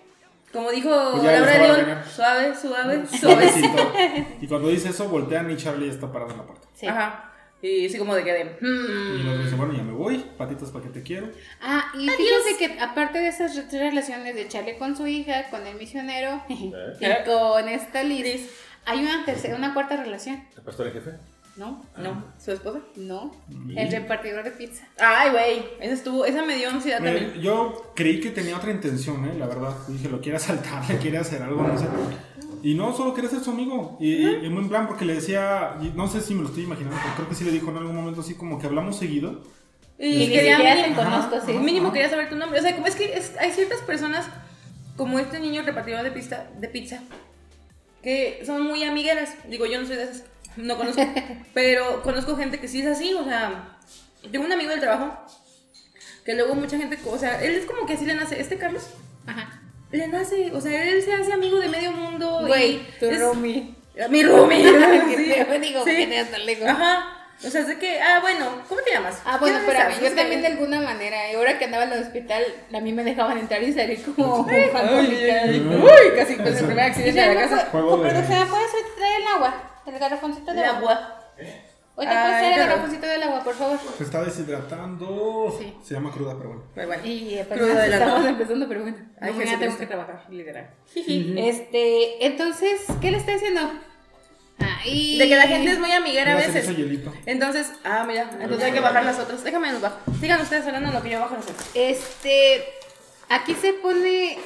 Como dijo Pues Laura León, suave, suave, suave. Suavecito. Y cuando dice eso, voltean y Charlie está parado en la puerta. Sí. Ajá. Y así como de que de. Y hmm. luego dice, bueno, ya me voy, patitas para que te quiero. Ah, y fíjense que aparte de esas re- tres relaciones de Charlie con su hija, con el misionero y con esta Liz, Liz. hay una tercera, una cuarta relación. ¿El pastor en jefe? ¿No? No, su esposa. No. Y- El repartidor de pizza. Ay, güey. Esa estuvo, esa me dio ansiedad Me- también. yo creí que tenía otra intención, ¿eh? la verdad. Dije, lo quiere asaltar, le quiere hacer algo, no sé. Y no, solo quiere ser su amigo. Y, y, y muy en plan, porque le decía, no sé si me lo estoy imaginando, pero creo que sí le dijo en algún momento así como que hablamos seguido. Y, Y ni quería siquiera mínimo, te conozco, sí. mínimo quería saber tu nombre. O sea, como es que es- hay ciertas personas, como este niño repartidor de pizza, de pizza, que son muy amigueras. Digo, yo no soy de esas, no conozco. pero conozco gente que sí es así, o sea, tengo un amigo del trabajo que luego mucha gente, o sea, él es como que así le nace, este Carlos, Ajá. Le nace, o sea, él se hace amigo de medio mundo. Güey, y tu es- roomie. Mi roomie. Sí, te digo, sí. que hasta lejos. Ajá. O sea, es de que, ah, bueno, ¿cómo te llamas? Ah, bueno, ¿Qué edad espérame, estás? yo también de alguna manera, y ahora que andaba en el hospital, a mí me dejaban entrar y salir como uy, casi con el primer accidente de la casa. pero se me puede traer el agua, el garrafoncito El de agua. Te puedes traer el garrafoncito del agua, por favor. Se está deshidratando. Sí. Se llama cruda, pero bueno. Pero bueno. Y apenas adelantado. estamos empezando, pero bueno. Ay, mañana tengo Jesucristo. que trabajar, literal. Este, entonces, ¿qué le está diciendo? Ah, y... De que la gente es muy amiguera a veces. Entonces, ah, mira, entonces hay que bajar las otras. Déjame nos bajo. Sigan ustedes hablando en lo que yo bajo las otras. Este, aquí se pone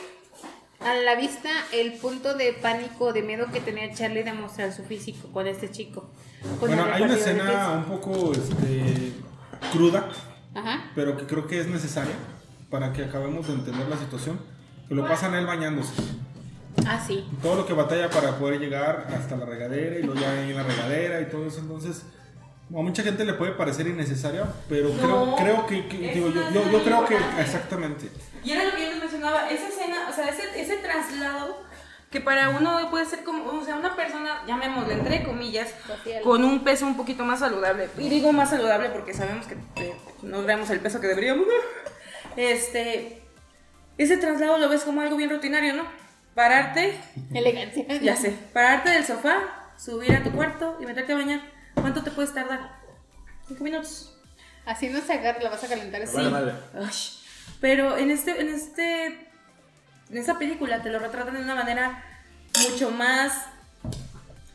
a la vista el punto de pánico, de miedo que tenía Charlie de mostrar su físico con este chico. Con Bueno, hay una escena un poco este, cruda. Ajá. pero que creo que es necesaria para que acabemos de entender la situación. Que lo pasan a él bañándose. Ah, sí. Todo lo que batalla para poder llegar hasta la regadera y luego ya en la regadera y todo eso. Entonces, a mucha gente le puede parecer innecesaria, pero No, creo, creo que, que- digo, yo, yo, yo creo que exactamente. Y era lo que yo les mencionaba, esa escena, o sea, ese, ese traslado que para uno puede ser como, o sea, una persona, llamémosle entre comillas, Social. con un peso un poquito más saludable. Y digo más saludable porque sabemos que eh, no vemos el peso que deberíamos. Este, ese traslado lo ves como algo bien rutinario, ¿no? Pararte, Elegancia. ya sé, pararte del sofá, subir a tu cuarto y meterte a bañar. ¿Cuánto te puedes tardar? Cinco minutos. Así no se agarra, la vas a calentar así. Vale. Ay, Pero en este, en este, en esta película te lo retratan de una manera mucho más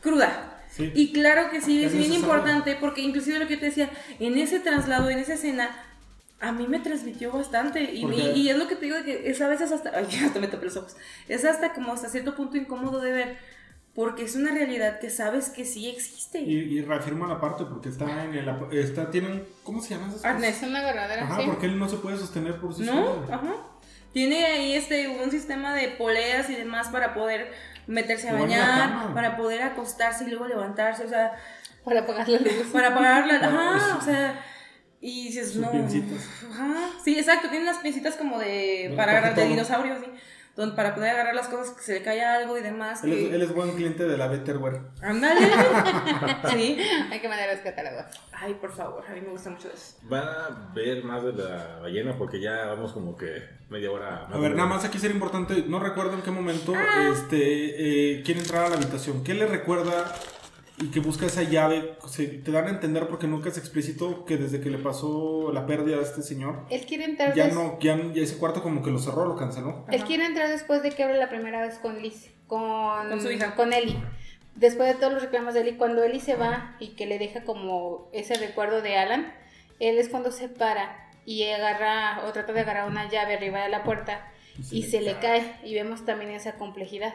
cruda. Sí. Y claro que sí, es Es bien importante porque inclusive lo que yo te decía, en ese traslado, en esa escena, a mí me transmitió bastante. Y, es lo que te digo de que es a veces hasta, ay, hasta me tapé los ojos, es hasta como hasta cierto punto incómodo de ver porque es una realidad que sabes que sí existe. Y, y reafirma la parte porque está en el. Está, tienen, ¿Cómo se cosas? Arnés. Es una verdadera, Ajá, sí. porque él no se puede sostener por sí ¿No? solo. Ajá. Tiene ahí este un sistema de poleas y demás para poder meterse a la bañar, para poder acostarse y luego levantarse, o sea, Para apagar la luz. para apagarla, Ah, ajá, o sea, y dices, Sus no. pincitas. Ajá. Sí, exacto, tiene unas pincitas como de para agarrar de todo. dinosaurios, sí. Donde, para poder agarrar las cosas que se le caiga algo y demás. Él, que- es, él es buen cliente de la Betterware. Ándale. sí. Hay que mandar los catálogos. Ay, por favor, a mí me gusta mucho eso. Van a ver más de la ballena porque ya vamos como que media hora. A ver, nada más aquí sería importante, no recuerdo en qué momento Ah. este eh, quiere entrar a la habitación. ¿Qué le recuerda y que busca esa llave? Se- te dan a entender porque nunca es explícito que desde que le pasó la pérdida a este señor, Él quiere entrar ya des- no, ya, ya ese cuarto como que lo cerró, lo canceló. Él quiere entrar después de que hable la primera vez con Liz, con, Con su hija. con Ellie. Después de todos los reclamos de Ellie, cuando Ellie se va y que le deja como ese recuerdo de Alan, él es cuando se para y agarra o trata de agarrar una llave arriba de la puerta y se le cae y vemos también esa complejidad.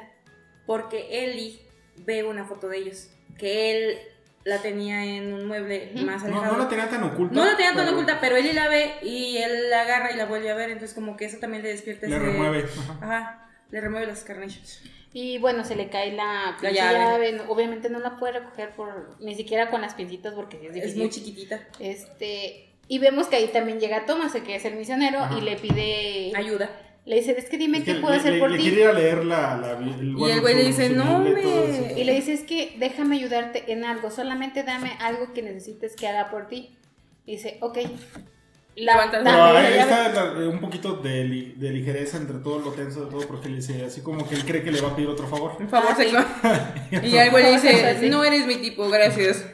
Porque Ellie ve una foto de ellos, que él la tenía en un mueble más No, alejado. no la tenía tan oculta. No la tenía tan pero oculta, pero Ellie la ve y él la agarra y la vuelve a ver, entonces como que eso también le despierta Le ese- remueve. Ajá. Ajá, le remueve las carnations. Y bueno, se le cae la, La llave. no- Obviamente no la puede recoger por ni siquiera con las pincitas porque es Es difícil. muy chiquitita. Este, y vemos que ahí también llega Thomas, que es el misionero, Ajá. y le pide, Ayuda. Le dice, es que dime Es qué que puedo le- hacer le- por le ti. quiere ir a leer la, la- el, Y el güey le dice, "No, me- eso". Y le dice, es que déjame ayudarte en algo, solamente dame algo que necesites que haga por ti. Y dice, ok. La, Pero ahí está la- un poquito de, li- de ligereza entre todo lo tenso de todo, porque le dice así como que él cree que le va a pedir otro favor. Un favor Ah, sí. sexual. Y el güey le dice, no eres mi tipo, gracias.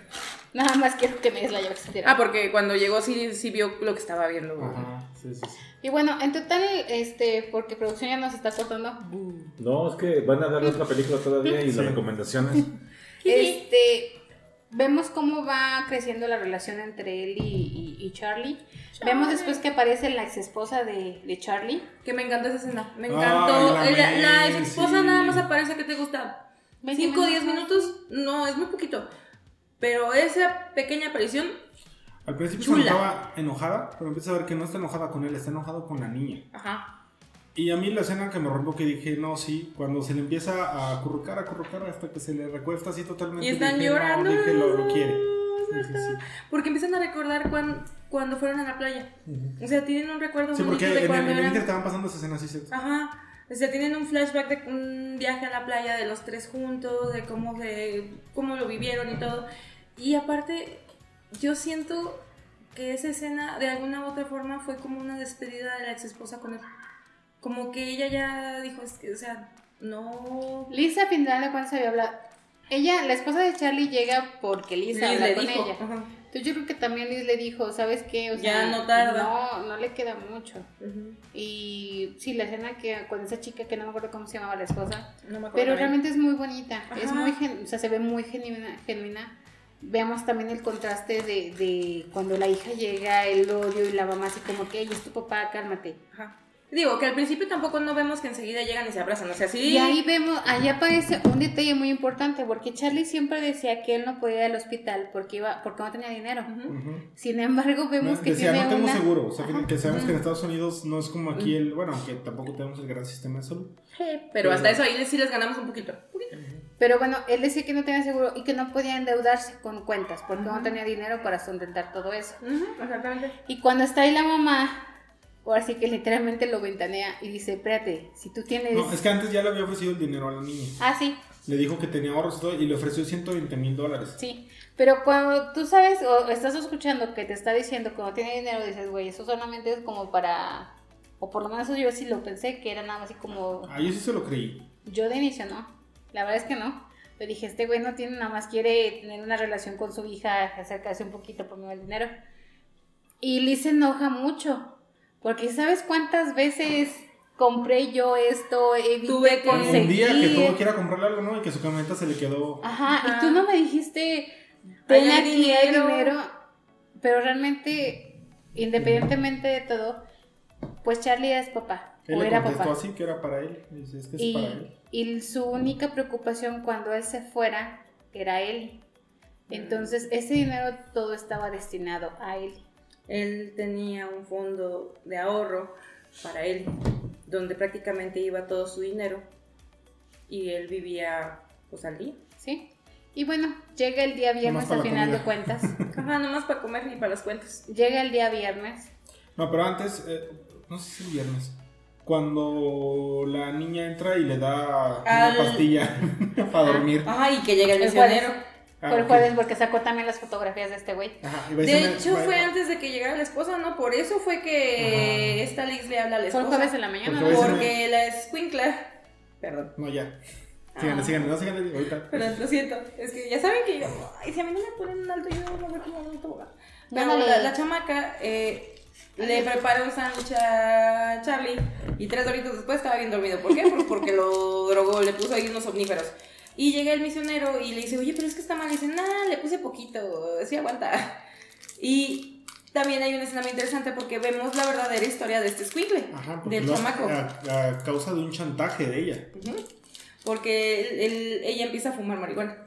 Nada más quiero que me des la llave que se tira. Ah, porque cuando llegó sí, sí vio lo que estaba viendo. Ajá, sí, sí, sí. Y bueno, en total, este, porque producción ya nos está cortando. No, es que van a dar otra película todavía y Sí. las recomendaciones. Este, vemos cómo va creciendo la relación entre él y, y- y Charlie. Vemos después que aparece la ex esposa de, de Charlie. Que me encantó esa escena. Me Ay, encantó. la la la May, ex esposa sí. nada más aparece que te gusta. 20 5 o 10 minutos. minutos. No, es muy poquito. Pero esa pequeña aparición. Al principio Chula. se notaba enojada, pero empieza a ver que no está enojada con él, está enojado con la niña. Ajá. Y a mí la escena que me rompió que dije, no, sí, cuando se le empieza a acurrucar, acurrucar hasta que se le recuesta así totalmente. Y están dije, no, llorando. dije, lo, lo quiere. Sí. Porque empiezan a recordar cuan- cuando fueron a la playa. Ujú. O sea, tienen un recuerdo Sí, muy porque de en el, cuando en el eran- estaban pasando esa escena así. Ajá. O sea, tienen un flashback de un viaje a la playa de los tres juntos, de cómo, se, cómo lo vivieron y todo. Y aparte, yo siento que esa escena de alguna u otra forma fue como una despedida de la ex esposa con él. Como que ella ya dijo, es que, o sea, no... Lisa, final de cuentas, había hablado. Ella, la esposa de Charlie, llega porque Lisa Liz habla le con dijo. ella. Ajá. Entonces yo creo que también Liz le dijo, ¿sabes qué? O Ya no tarda. No, no le queda mucho. Y sí, la escena que con esa chica que no me acuerdo cómo se llamaba la esposa, No me acuerdo pero realmente es muy bonita, es muy, gen- o sea, se ve muy genuina, genuina. Veamos también el contraste de, de cuando la hija llega, el odio y la mamá así como que, ella es tu papá, cálmate. Ajá. Digo, que al principio tampoco no vemos que enseguida llegan y se abrazan, o sea, sí... Y ahí vemos, ahí aparece un detalle muy importante, porque Charlie siempre decía que él no podía ir al hospital porque iba, porque no tenía dinero. Sin embargo, vemos que Decía, tiene no tengo una... seguro. O sea, que- Ajá. que sabemos que en Estados Unidos no es como aquí el. Bueno, aunque tampoco tenemos el gran sistema de salud. Pero hasta eso ahí sí les ganamos un poquito. Pero bueno, él decía que no tenía seguro y que no podía endeudarse con cuentas porque no tenía dinero para sustentar todo eso. Exactamente. Y cuando está ahí la mamá, ahora sí que literalmente lo ventanea y dice, espérate, si tú tienes... No, es que antes ya le había ofrecido el dinero a la niña. Ah, sí, Le dijo que tenía ahorros y todo y le ofreció 120 mil dólares. sí. Pero cuando tú sabes o estás escuchando que te está diciendo que no tiene dinero, dices, güey, eso solamente es como para... O por lo menos yo sí lo pensé, que era nada más así como... Ah, yo sí se lo creí. Yo de inicio no. La verdad es que no. Le dije, este güey no tiene nada más, quiere tener una relación con su hija, acercarse un poquito por medio del dinero. Y Liz se enoja mucho. Porque ¿sabes cuántas veces compré yo esto? Evité Tuve que- conseguir. Un día que tuvo que ir a comprarle algo, ¿no? Y que su camioneta se le quedó. Ajá, Ajá. y tú no me dijiste, ten hay aquí hay dinero. dinero. Pero realmente, independientemente de todo, pues Charlie es papá. Él o le era contestó papá. así que era para él. Dice, es que es para Y, él. y su única preocupación cuando él se fuera era él. Entonces, ese dinero todo estaba destinado a él. Él tenía un fondo de ahorro para él, donde prácticamente iba todo su dinero y él vivía pues al día. ¿Sí? Y bueno, llega el día viernes al final de cuentas. Ajá, nomás para comer y para las cuentas. Llega el día viernes. No, pero antes, eh, no sé si el viernes. Cuando la niña entra y le da Al- una pastilla para dormir. Ajá, y que llega el El misionero. Ah, Por el jueves, porque sacó también las fotografías de este güey. Ajá, De hecho, fue antes de que llegara la esposa, ¿no? Por eso fue que esta Liz le habla a la Fue el esposa. jueves en la mañana. Porque la escuincla. Perdón, No, ya. Síganle, Ah. síganle, no síganle ahorita. perdón, lo siento. Es que ya saben que yo. Ay, si a mí no me ponen un alto, yo no me voy a un tobogán. Pero la, la chamaca eh, le prepara un sándwich a Charlie y tres horitas después estaba bien dormido. ¿Por qué? Pues porque lo drogó, le puso ahí unos omníferos. Y llega el misionero y le dice, oye, pero es que está mal. Y dice, nah, le puse poquito, sí aguanta. Y también hay una escena muy interesante porque vemos la verdadera historia de este porque del lo- chamaco. A, a causa de un chantaje de ella. Porque él- él- ella empieza a fumar marihuana.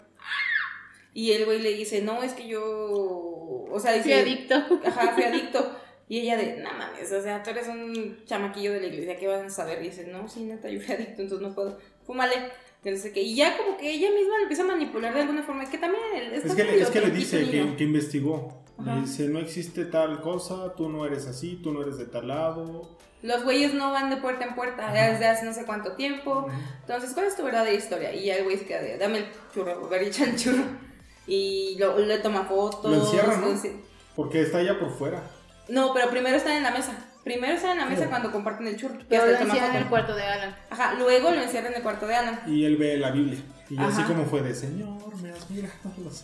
Y el güey le dice, no, es que yo. O sea, dice. Fui adicto. Ajá, fui adicto. Y ella de, no mames, o sea, tú eres un chamaquillo de la iglesia, ¿qué vas a saber? Y dice, no, sí, neta, yo fui adicto, entonces no puedo. Fúmale. Que no sé qué. Y ya como que ella misma le empieza a manipular de alguna forma. Que también está Es que, es que le dice que, que investigó. Ajá. Le dice, no existe tal cosa, tú no eres así, tú no eres de tal lado. Los güeyes no van de puerta en puerta desde hace no sé cuánto tiempo. Entonces, ¿cuál es tu verdadera historia? Y ya el güey se queda de, dame el churro, ver, echa el churro. Y lo- le toma fotos. Lo encierra, ¿no? lo Porque está ella por fuera. No, pero primero están en la mesa. Primero están en la mesa Sí. cuando comparten el churro. Pero lo encierran en el cuarto de Alan. Ajá, luego lo encierran en el cuarto de Alan. Y él ve la Biblia. Y así como fue de, Señor, me has mirado los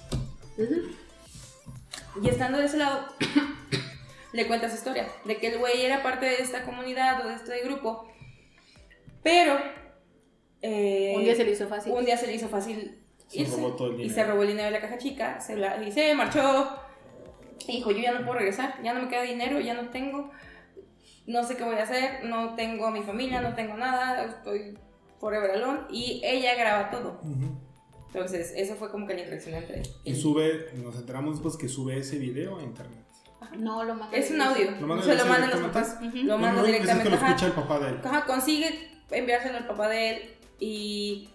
Y estando de ese lado, le cuenta su historia. De que el güey era parte de esta comunidad o de este grupo. Pero... eh, Un día se le hizo fácil. Un día se le hizo fácil Se irse robó todo el y se robó el dinero de la caja chica, se la, y se marchó. Y dijo, yo ya no puedo regresar, ya no me queda dinero, ya no tengo, no sé qué voy a hacer, no tengo a mi familia, no tengo nada, estoy forever alone. Y ella graba todo. Entonces, eso fue como que la interacción entre Y sube, nos enteramos después que sube ese video a internet. No, lo manda. Es un audio, ¿Lo manda se lo mandan los papás, lo manda No, no, directamente. que lo escucha el papá de él. Ajá, consigue enviárselo al papá de él y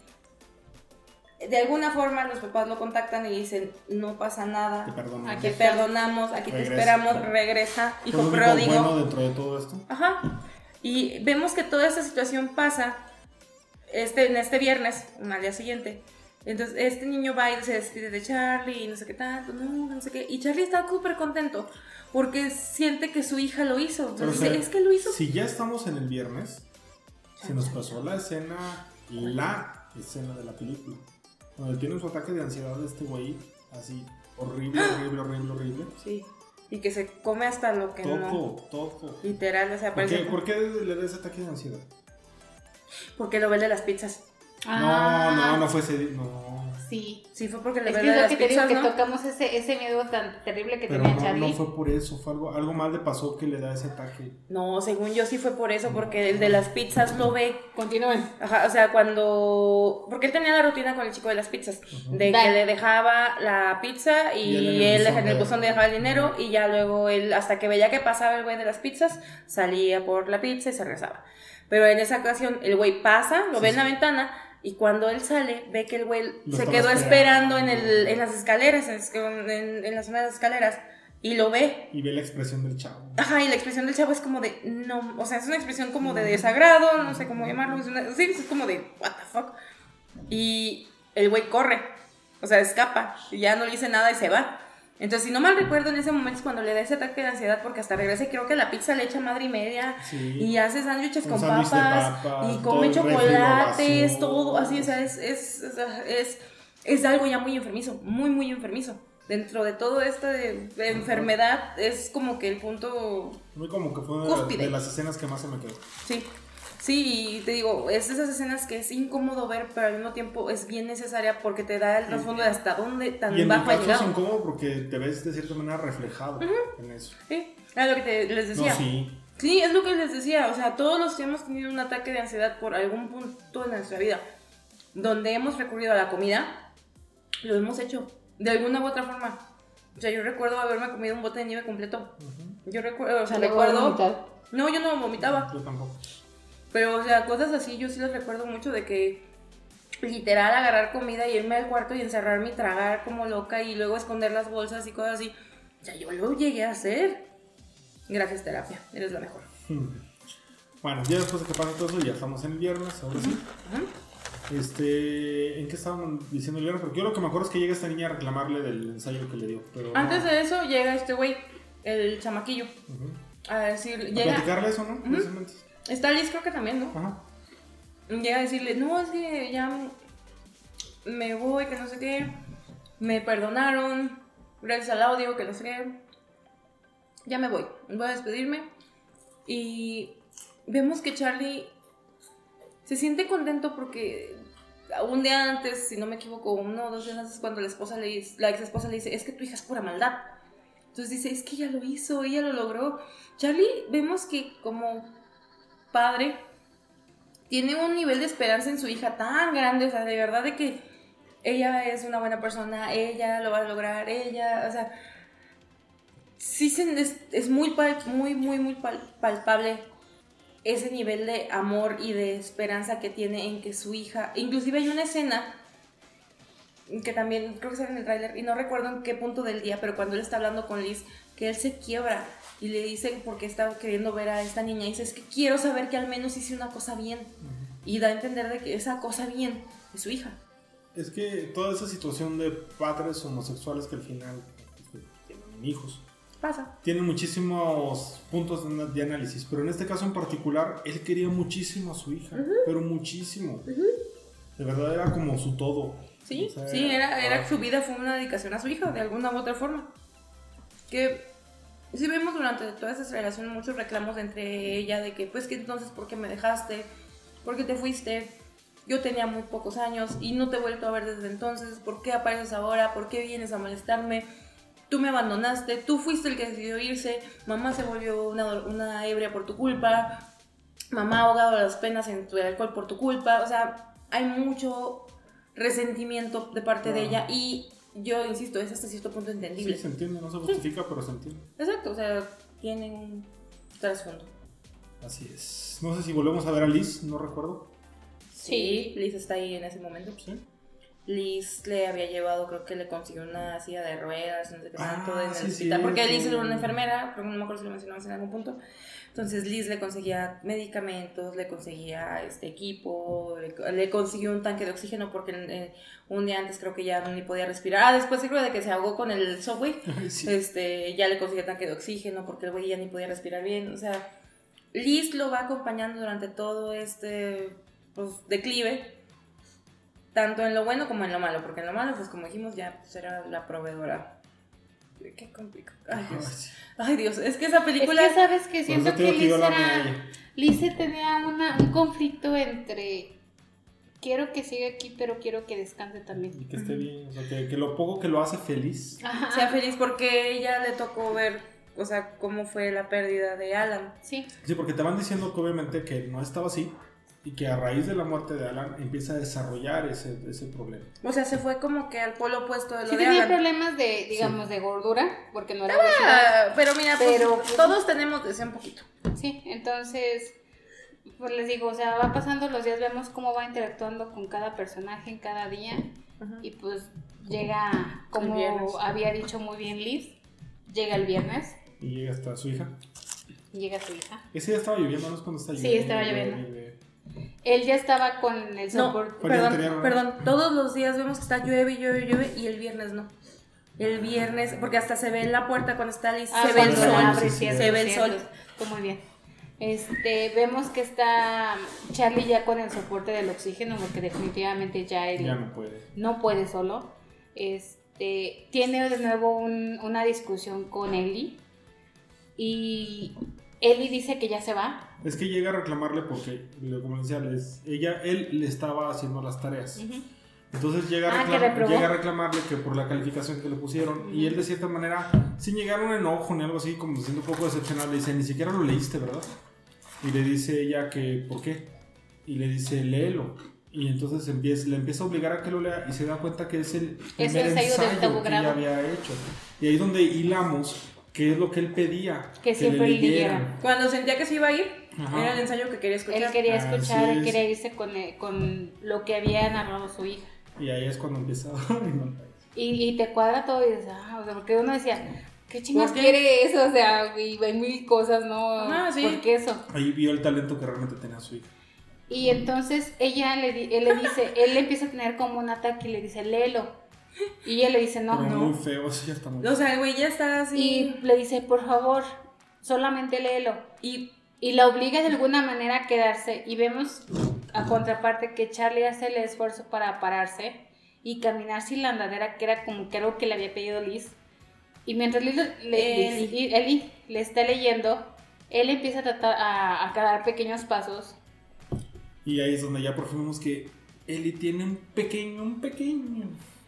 de alguna forma los papás lo contactan y dicen, no pasa nada, Te perdono. Aquí perdonamos, aquí te Regresa. esperamos, regresa, hijo único pródigo. bueno dentro de todo esto. Ajá. Y vemos que toda esta situación pasa este, en este viernes, al día siguiente. Entonces, este niño va y se despide de Charlie y no sé qué tanto, no, no sé qué. Y Charlie está súper contento porque siente que su hija lo hizo. Pero, Entonces, o sea, es que lo hizo. Si ya estamos en el viernes, se nos pasó la escena, la escena de la película. Donde tiene su ataque de ansiedad de este güey, así, horrible, horrible, horrible, horrible. Sí. Y que se come hasta lo que no. Todo, todo. Literal, o sea, ¿Por parece. qué, ¿Por qué le da ese ataque de ansiedad? Porque lo ve de las pizzas. Ah, No, no, no fue ese. No. Sí. Sí, fue porque le Es que es lo las que te digo, que ¿no? tocamos ese, ese miedo tan terrible que Pero tenía no, Charlie. no fue por eso, fue algo, algo mal le pasó que le da ese ataque. No, según yo sí fue por eso, porque el de las pizzas lo ve. Continúen. Ajá, o sea, cuando. Porque él tenía la rutina con el chico de las pizzas. De que Dale. le dejaba la pizza y, Y él en el buzón en el de- dejaba el dinero y ya luego él, hasta que veía que pasaba el güey de las pizzas, salía por la pizza y se regresaba. Pero en esa ocasión el güey pasa, lo ve en la ventana y cuando él sale ve que el güey Lo se quedó esperando, esperando. en, el, en las escaleras, en, en, en la zona de las escaleras y lo ve Y ve la expresión del chavo. Ajá, y la expresión del chavo es como de, no, o sea, es una expresión como de desagrado, no sé cómo llamarlo, es, una- sí, es como de, what the fuck. Y el güey corre, o sea, escapa, y ya no le dice nada y se va. Entonces, si no mal recuerdo, en ese momento es cuando le da ese ataque de ansiedad, porque hasta regresa y creo que la pizza le echa madre y media, Sí. y hace sándwiches con papas, papas, y come chocolates, todo, así, o sea, es, es, es, es, es algo ya muy enfermizo, muy, muy enfermizo. dentro de todo esta de, de enfermedad es como que el punto mí como que fue de, de las escenas que más se me quedó. Sí, sí, y te digo, es de esas escenas que es incómodo ver, pero al mismo tiempo es bien necesaria porque te da el trasfondo de hasta dónde tan Y en bajo ha caso es llegado. incómodo porque te ves de cierta manera reflejado en eso. Sí, era lo que te- les decía. No, sí. Sí, es lo que les decía. O sea, todos los que hemos tenido un ataque de ansiedad por algún punto de nuestra vida, donde hemos recurrido a la comida, lo hemos hecho. De alguna u otra forma. O sea, yo recuerdo haberme comido un bote de nieve completo. Yo recuerdo, o sea, recuerdo. No, yo no vomitaba. Yo tampoco. Pero, o sea, cosas así yo sí las recuerdo mucho de que literal agarrar comida y irme al cuarto y encerrarme y tragar como loca y luego esconder las bolsas y cosas así. O sea, yo lo llegué a hacer. Gracias, terapia. Eres la mejor. Bueno, ya después de que pasa todo eso, ya estamos en el viernes, ahora sí. Este, ¿en qué estábamos diciendo el viernes? Porque yo lo que me acuerdo es que llega esta niña a reclamarle del ensayo que le dio. Pero no- Antes de eso llega este güey, el chamaquillo, a decir, A llega, platicarle eso, ¿no? Está Liz creo que también, ¿no? Ajá. Llega a decirle, no, es que ya me voy, que no sé qué, me perdonaron, gracias al audio, que no sé qué, ya me voy, voy a despedirme. Y vemos que Charlie se siente contento porque un día antes, si no me equivoco, uno o dos días antes, cuando la esposa le dice, la ex esposa le dice, es que tu hija es pura maldad. Entonces dice, es que ella lo hizo, ella lo logró. Charlie, vemos que como padre tiene un nivel de esperanza en su hija tan grande, o sea, de verdad de que ella es una buena persona, ella lo va a lograr, ella, o sea, sí es, es muy, muy, muy, muy pal- palpable ese nivel de amor y de esperanza que tiene en que su hija, inclusive hay una escena que también creo que sale en el tráiler y no recuerdo en qué punto del día, pero cuando él está hablando con Liz, que él se quiebra y le dice porque está queriendo ver a esta niña y dice, es que quiero saber que al menos hice una cosa bien y da a entender de que esa cosa bien es su hija. Es que toda esa situación de padres homosexuales que al final pues, tienen hijos, Pasa. tienen muchísimos puntos de, de análisis, pero en este caso en particular, él quería muchísimo a su hija, pero muchísimo. De verdad era como su todo. Sí, O sea, sí, era, era ah, su vida fue una dedicación a su hija, de alguna u otra forma. Que sí vemos durante toda esa relación muchos reclamos entre ella de que, pues que entonces, ¿por qué me dejaste? ¿Por qué te fuiste? Yo tenía muy pocos años y no te he vuelto a ver desde entonces. ¿Por qué apareces ahora? ¿Por qué vienes a molestarme? Tú me abandonaste, tú fuiste el que decidió irse, mamá se volvió una, una ebria por tu culpa, mamá ha ahogado las penas en tu alcohol por tu culpa. O sea, hay mucho resentimiento de parte de ella y yo insisto, es hasta cierto punto Sí, entendible. se entiende, no se justifica, pero se entiende. Exacto, o sea, tienen un trasfondo. Así es. No sé si volvemos a ver a Liz, no recuerdo. Sí, Liz está ahí en ese momento. Sí. Liz le había llevado, creo que le consiguió una silla de ruedas, no sé qué Ah, tanto, en el sí, hospital, porque. Liz era una enfermera, pero no me acuerdo si lo mencionamos en algún punto. Entonces Liz le conseguía medicamentos, le conseguía este equipo, le, le consiguió un tanque de oxígeno porque eh, un día antes creo que ya ni podía respirar. Ah, después creo de que se ahogó con el subway, Sí. este, ya le consiguió tanque de oxígeno porque el güey ya ni podía respirar bien. O sea, Liz lo va acompañando durante todo este pues, declive, tanto en lo bueno como en lo malo, porque en lo malo, pues como dijimos, ya pues, era la proveedora. Qué complicado. Ay, Dios. Ay, Dios. Es que esa Es película. que sabes que siento que Liz era... Lice tenía una, un conflicto entre quiero que siga aquí, pero quiero que descanse también. Y que esté bien, o sea, que, que lo poco que lo hace feliz. Ajá. sea feliz porque ella le tocó ver, o sea, cómo fue la pérdida de Alan. Sí, Sí, porque te van diciendo que obviamente que no estaba así y que a raíz de la muerte de Alan empieza a desarrollar ese, ese problema. O sea, se fue como que al polo opuesto de lo sí de tenía Alan. problemas de, digamos, de gordura, porque no era. Ah, pero mira, pues, Pero- todos tenemos de ese un poquito. Sí, entonces, pues les digo, o sea, va pasando los días, vemos cómo va interactuando con cada personaje en cada día y pues llega, como había dicho muy bien Liz, llega el viernes, Y llega hasta su hija. llega su hija. Ese día estaba lloviendo, no es cuando está Sí, lloviendo. estaba lloviendo. Él ya estaba con el No, soporte. Día perdón, ¿no? perdón. Todos los días vemos que está llueve, llueve, llueve y el viernes no. El viernes, porque hasta se ve en la puerta cuando está Liz, Ah, se ve el sol. se ve el sol. Muy bien. Este, vemos que está Charlie ya con el soporte del oxígeno, porque definitivamente ya él Ya no puede. no puede solo. Este, este, tiene de nuevo un- una discusión con Ellie y Ellie dice que ya se va. Es que llega a reclamarle porque, como decía, les- ella, él le estaba haciendo las tareas. Entonces llega a, Ah, reclam- reprobó. llega a reclamarle que por la calificación que le pusieron. Y él de cierta manera, sin llegar a un enojo ni algo así, como siendo un poco decepcionado, le dice, ni siquiera lo leíste, ¿verdad? Y le dice ella que, ¿por qué? Y le dice, léelo. Y entonces empieza, le empieza a obligar a que lo lea y se da cuenta que es el Es el ensayo ensayo que ella había hecho. Y ahí es donde hilamos qué es lo que él pedía. Que siempre le leyera. leyeran. Cuando sentía que se iba a ir, Ajá. era el ensayo que quería escuchar. Él quería escuchar, él es. quería irse con, con lo que había narrado su hija. Y ahí es cuando empieza. Y, y te cuadra todo y dices, ah, o sea, porque uno decía, ¿qué chingas quiere eso? O sea, y hay mil cosas, ¿no? Ajá, sí. ¿Por qué eso? Ahí vio el talento que realmente tenía su hija. Y entonces ella le, él le dice, él le empieza a tener como un ataque y le dice, léelo. Y ella le dice, no, Pero no. muy feo, ya está muy O sea, el güey ya está así. Y le dice, por favor, solamente léelo. Y, Y la obliga de alguna manera a quedarse. Y vemos a contraparte que Charlie hace el esfuerzo para pararse y caminar sin la andadera, que era como que algo que le había pedido Liz. Y mientras Liz le. Liz- Ellie le está leyendo, él empieza a tratar a, a dar pequeños pasos. Y ahí es donde ya por fin vemos que Ellie tiene un pequeño, un pequeño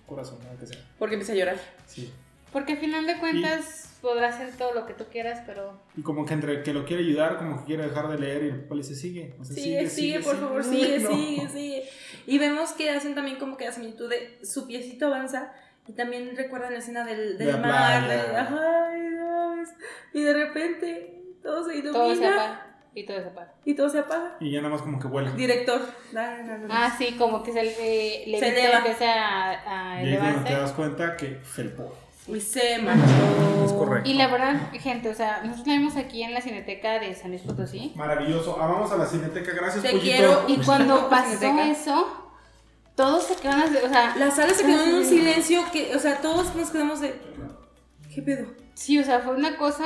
corazón, aunque sea. porque empieza a llorar. Sí. Porque al final de cuentas podrás hacer todo lo que tú quieras, pero Y como que entre que lo quiere ayudar, como que quiere dejar de leer y el papá le dice, sigue. O sea, Sigue, sigue, por favor, Uy, sigue, no. sigue, sigue. Y vemos que hacen también como que la similitud de su piecito avanza y también recuerdan la escena del, De del la mar, playa. del- ajá, y Dios. y de repente todo se ilumina todo se apaga. Y todo se apaga. y todo se apaga. Y ya nada más como que vuela. Director. No, no, no, no. Ah, sí, como que se le, le Se eleva. empieza a, a Y ahí es donde te das cuenta que felpó. Y se marchó. Es correcto. Y la verdad, gente, o sea, nosotros la vimos aquí en la Cineteca de San Luis Potosí. Maravilloso. Ah, vamos a la cineteca. Gracias, Te Pollito. quiero. Y cuando pasó eso, todos se quedaron o sea, La sala se quedó en un silencio que, o sea, todos nos quedamos de. ¿Qué pedo? Sí, o sea, fue una cosa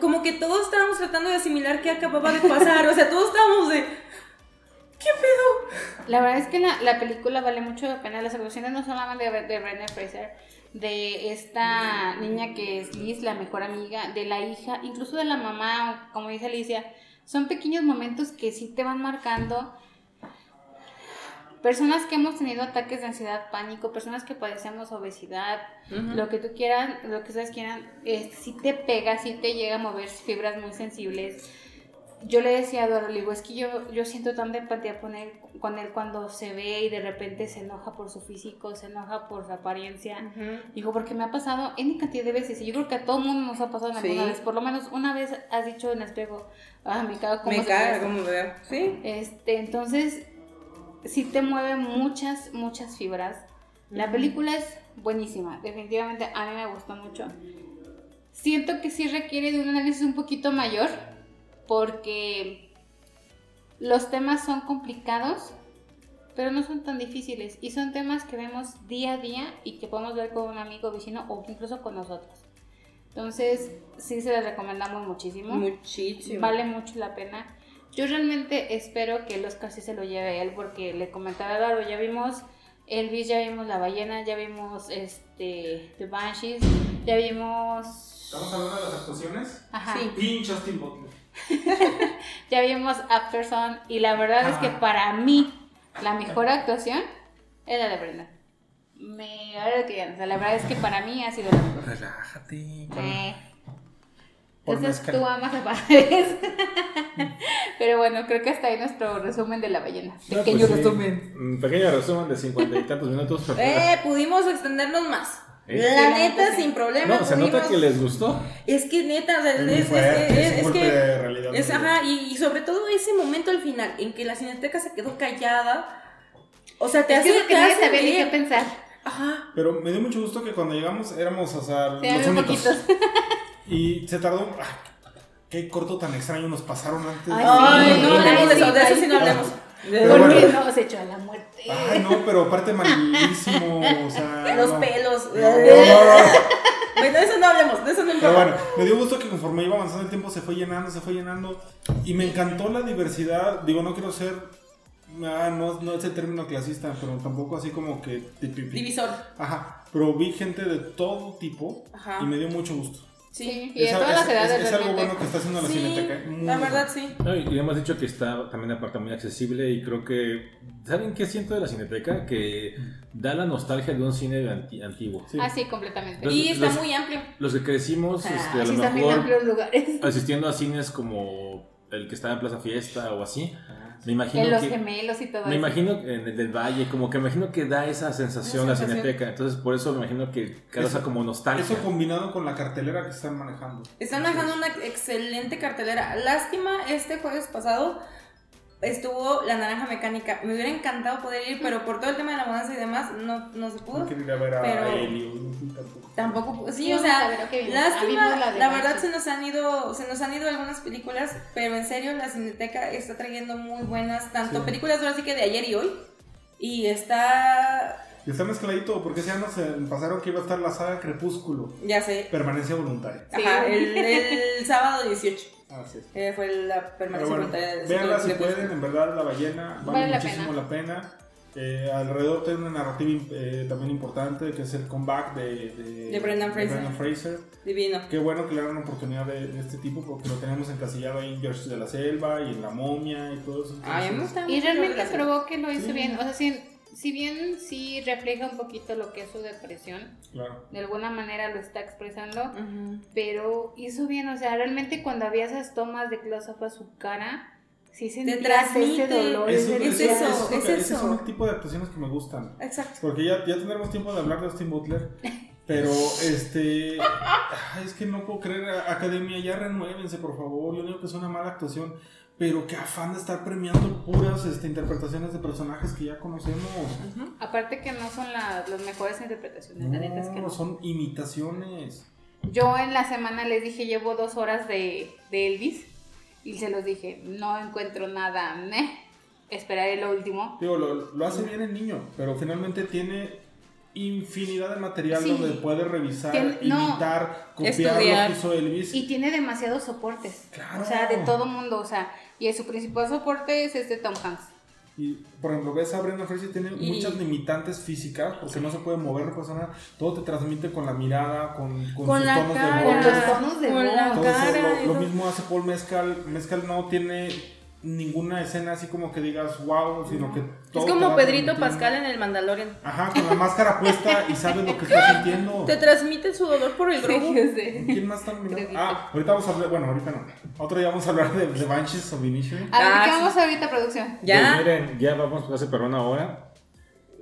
Como que todos estábamos tratando de asimilar qué acababa de pasar. O sea, todos estábamos de. ¿Qué pedo? La verdad es que la, la película vale mucho la pena. Las actuaciones no solamente de, de Brendan Fraser, de esta niña que es Liz, la mejor amiga, de la hija, incluso de la mamá, como dice Alicia. Son pequeños momentos que sí te van marcando. Personas que hemos tenido ataques de ansiedad, pánico, personas que padecemos obesidad, lo que tú quieras, lo que ustedes quieran, eh, sí te pega, sí te llega a mover fibras muy sensibles yo le decía a Eduardo, le digo, es que yo, yo siento tanta empatía con él, con él cuando se ve y de repente se enoja por su físico, se enoja por su apariencia. Digo, porque me ha pasado en cantidad de veces y yo creo que a todo mundo nos ha pasado en alguna Sí. vez. Por lo menos una vez has dicho en el espejo, ah, me cago como Me ve". como veo. Sí. Este, entonces, sí te mueve muchas, muchas fibras. La película es buenísima, definitivamente a mí me gustó mucho. Siento que sí requiere de un análisis un poquito mayor, porque los temas son complicados, pero no son tan difíciles. Y son temas que vemos día a día y que podemos ver con un amigo vecino o incluso con nosotros. Entonces, sí se les recomendamos muchísimo. Muchísimo. Vale mucho la pena. Yo realmente espero que el Oscar sí se lo lleve a él porque le comentaba a Eduardo, ya vimos Elvis, ya vimos La Ballena, ya vimos este The Banshees, ya vimos ¿Estamos hablando de las actuaciones? ajá, Sí. Pinche Justin Butler. ya vimos After Sun y la verdad es que para mí la mejor actuación es la de Brenda. Me ahora que o sea, la verdad es que para mí ha sido la mejor. Relájate. Eh, Entonces mezcal. tú amas a padres. Pero bueno, creo que hasta ahí nuestro resumen de la ballena. No, Pequeño pues sí, resumen. Un pequeño resumen de cincuenta y tantos minutos. Eh, pudimos extendernos más. Eh. La neta, sí. sin problema. No, se nota que les gustó. Es que neta, o sea, Es es, es- fuerte, es- que. de realidad Es, ajá, y, y sobre todo ese momento al final, en que la cineteca se quedó callada. O sea, te Es hace. que te nadie sabía ni qué leer. pensar. Ajá. Pero me dio mucho gusto que cuando llegamos éramos, o sea, Sí, los únicos. Y se tardó. ah, qué corto tan extraño nos pasaron antes. Ay, Ay, no sí, hablemos de eso, de eso sí. no hablemos. Pero Porque bueno. no se echó a la muerte. Ay, no, pero aparte malísimo. O sea. Los no. pelos. No. Bueno, de eso no hablemos, de eso no Pero importa. bueno, me dio gusto que conforme iba avanzando el tiempo se fue llenando, se fue llenando. Y me encantó la diversidad. Digo, no quiero ser Ah, no, no es el término clasista, pero tampoco así como que... Divisor. Ajá, pero vi gente de todo tipo Ajá. y me dio mucho gusto. Sí. y de Es- todas es- las edades es, es algo bueno que está haciendo la Sí, Cineteca. Muy la bueno. verdad sí. No, y hemos dicho que está también aparte muy accesible y creo que ¿saben qué siento de la Cineteca? Que da la nostalgia de un cine anti- antiguo. Sí. Ah, sí, completamente. Los- Y está los- muy amplio. Los que crecimos este, a Ah, lo sí, están bien mejor amplios lugares. asistiendo a cines como el que estaba en Plaza Fiesta o así, me imagino En los que gemelos y todo me eso. imagino en el del Valle, como que me imagino que da esa sensación la. Cineteca, entonces por eso me imagino que causa Eso- como nostalgia. Eso combinado con la cartelera que están manejando. Están manejando una excelente cartelera. Lástima, este jueves pasado estuvo La Naranja Mecánica. Me hubiera encantado poder ir, pero por todo el tema de la mudanza y demás, no, no se pudo. No quiero ir a ver a Pero- tampoco. Tampoco, sí, o sea, lástima, no la, verdad se nos han ido, se nos han ido algunas películas, pero en serio la Cineteca está trayendo muy buenas, tanto Sí. películas ahora sí que de ayer y hoy, y está, Y está mezcladito, porque ese año se pasaron que iba a estar la saga Crepúsculo. ya sé, Permanencia voluntaria. Ajá, el, el sábado 18 Así es. eh, fue la permanencia bueno, véanla si pueden, en verdad la ballena vale, Vale la muchísimo pena. la pena. Eh, alrededor tiene una narrativa eh, también importante que es el comeback de, De Brendan Fraser. Fraser. Divino. Qué bueno que le dan una oportunidad de, de este tipo porque lo tenemos encasillado ahí en George de la Selva y en La Momia y todo eso. Ay, me gusta Y realmente probó que lo hizo Sí. bien. O sea, si, si bien sí refleja un poquito lo que es su depresión, Claro. de alguna manera lo está expresando, pero hizo bien. O sea, realmente cuando había esas tomas de close-up a su cara, sí sentías ese dolor. Eso, ese es eso- es son el tipo de actuaciones que me gustan. Exacto. Porque ya, ya tendremos tiempo de hablar de Austin Butler. Pero, este. es que no puedo creer, Academia, ya renuévense, por favor. Yo digo que es una mala actuación. Pero qué afán de estar premiando puras este, interpretaciones de personajes que ya conocemos. Aparte que no son la- las mejores interpretaciones, la neta es que No, no. son imitaciones. Yo en la semana les dije, llevo dos horas de, de Elvis y se los dije, no encuentro nada, meh, esperaré lo último. Digo, lo, lo hace bien el niño, pero finalmente tiene infinidad de material Sí. donde puede revisar, Tien- no. imitar, copiar Estudiar. lo que hizo Elvis. Y tiene demasiados soportes, Claro. o sea, de todo mundo, o sea, y su principal soporte es este Tom Hanks. Y, por ejemplo, ves a Brenda Fraser, tiene Y- muchas limitantes físicas, porque no se puede mover la persona, todo te transmite con la mirada, con, con, Con sus la tonos cara. de Con voz. los tonos de Con voz. la cara, lo, lo mismo hace Paul Mezcal. Mezcal no tiene ninguna escena así como que digas wow, sino que Es todo te como Pedrito. Pascal en el Mandalorian. Ajá, con la máscara puesta y sabes lo que está sintiendo. Te transmite su dolor por el sé. ¿Quién más está nominado? Ah, ahorita vamos a hablar, bueno, ahorita no. Otro día vamos a hablar de, de Banshees of Inisherin. A ver, Ah, ¿qué sí. vamos ahorita, producción? Ya. Pues miren, ya vamos casi para una hora.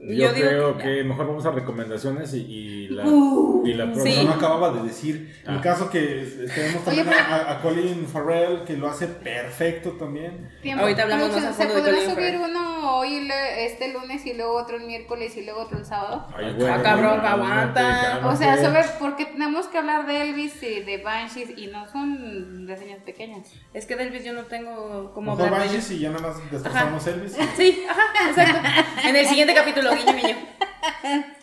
Yo, Yo creo que que, mejor vamos a recomendaciones y, y la, Uh, y la sí. próxima. No acababa de decir. El Ah. caso que tenemos también Oye, a, a Colin Farrell, que lo hace perfecto también. Tiempo. Ahorita hablamos más a fondo ¿Se de podrá Colin subir Farrell. uno hoy, este lunes, y luego otro el miércoles, y luego otro el sábado? Ay, Ah, cabrón, cálmate, aguanta. O sea, sobre, porque tenemos que hablar de Elvis y de Banshees y no son reseñas pequeñas. Es que de Elvis yo no tengo como hablar de Banshees y ya nada más destrozamos Elvis. Sí, ajá, exacto. En el siguiente capítulo, guiño, guiño.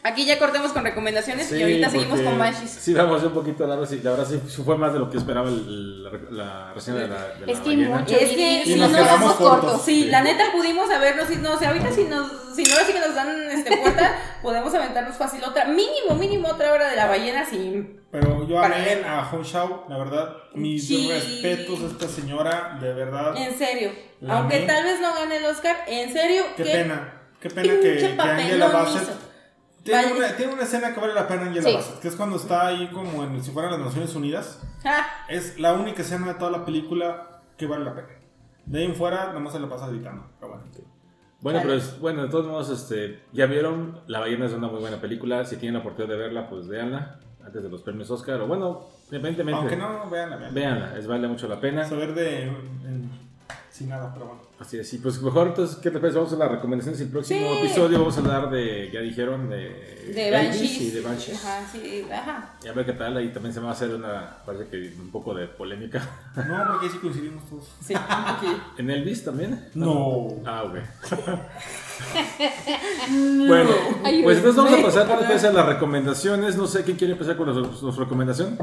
Aquí ya cortemos con recomendaciones Sí, y ahorita seguimos con Banshees. Sí, vamos un poquito largo. Sí, la verdad sí, sí fue más de lo que esperaba el- la, la reseña de la, de la Es que ballena. mucho. Es que si nos no quedamos somos cortos. Sí, Sí. la neta pudimos habernos, si no, o sea, ahorita si nos, si no, así que nos dan este puerta, podemos aventarnos fácil otra, mínimo, mínimo otra hora de la ballena sin Pero yo amé él. a Hong Shao, la verdad. Mis Sí. respetos a esta señora, de verdad. En serio. La Aunque amé. tal vez no gane el Oscar, en serio, Qué que pena. Qué pena que, que Angela Bassett. Tiene Vale. una, tiene una escena que vale la pena Angela Sí. Bassett, que es cuando está ahí como en si fueran las Naciones Unidas. Ah, Es la única escena de toda la película que vale la pena. De ahí en fuera, nada más se la pasa gritando. Pero bueno. Bueno, pero es, bueno, de todos modos, este, ya vieron, La ballena es una muy buena película. Si tienen la oportunidad de verla, pues véanla antes de los premios Oscar. O bueno, independientemente, Aunque no, vean la véanla, es vale mucho la pena. Saber de. en- sin nada, pero bueno. Así es, y pues mejor entonces, ¿qué te parece? Vamos a las recomendaciones. El próximo Sí. episodio vamos a hablar de, ya dijeron, de, de Elvis Banshees. y de Banshees. Ajá, sí, ajá. Y a ver qué tal, ahí también se va a hacer una, parece que un poco de polémica. No, porque ahí sí coincidimos todos. Sí, aquí. ¿En Elvis también? No. Ah, ok. bueno, Ayúdenme. pues entonces vamos a pasar ¿qué les parece, a las recomendaciones. No sé quién quiere empezar con nuestra recomendación.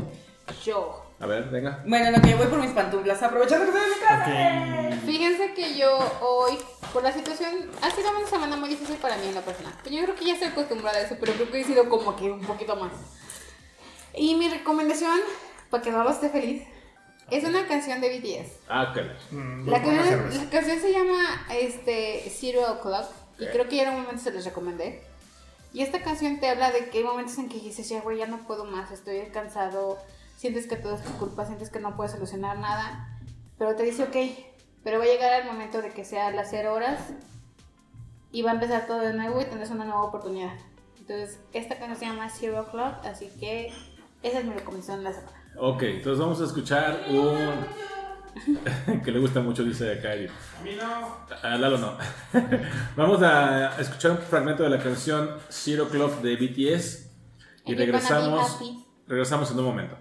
Yo. A ver, venga. Bueno, lo que yo voy por mis pantuflas, aprovechando que estoy en mi casa. Ok. Fíjense que yo hoy, por la situación, ha sido una semana muy difícil para mí en la persona. Yo creo que ya estoy acostumbrada a eso, pero creo que he sido como que un poquito más. Y mi recomendación, para que Robo esté feliz, es una canción de BTS. Ah, ok. Mm, La canción, la canción se llama este, Zero O'Clock y Ok. creo que ya en un momento se les recomendé. Y esta canción te habla de que hay momentos en que dices, ya güey, ya no puedo más, estoy cansado, sientes que todo es tu culpa, sientes que no puedes solucionar nada, pero te dice, ok, pero va a llegar el momento de que sea las 0 horas y va a empezar todo de nuevo y tendrás una nueva oportunidad. Entonces, esta canción se llama Zero O'Clock, así que esa es mi recomendación de la semana. Ok, entonces vamos a escuchar un. que le gusta mucho, dice acá. A mí no. A Lalo no. vamos a escuchar un fragmento de la canción Zero Clock de BTS y regresamos. Regresamos en un momento.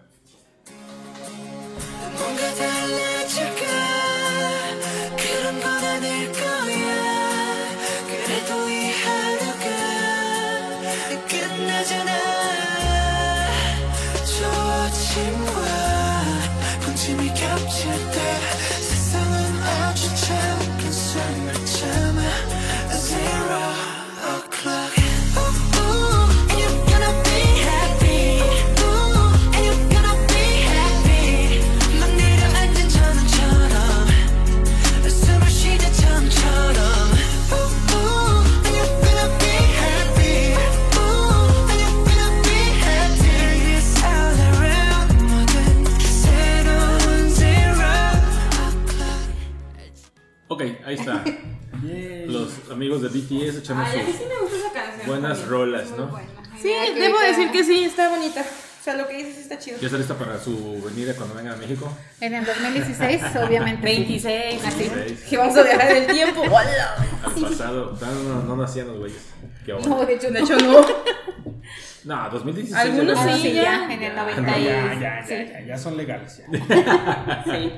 BTS echando Ay, a mí sí me gusta esa canción. buenas rolas, ¿no? buena. Sí, debo ahorita- decir que sí, está bonita. O sea, lo que dices está chido. ¿Ya está lista para su venida cuando venga a México? En el 2016, obviamente. sí. 26. Así. 26. Que vamos a viajar el tiempo. ¡Hola! Al pasado. No, no, no nacían los güeyes. Qué No, de hecho, De no. hecho, no. No, 2016. Algunos Ah, sí, ya. ya, en el Ya, 90 y- Ya, ya, ya, sí. ya, ya son legales. Ya. Sí.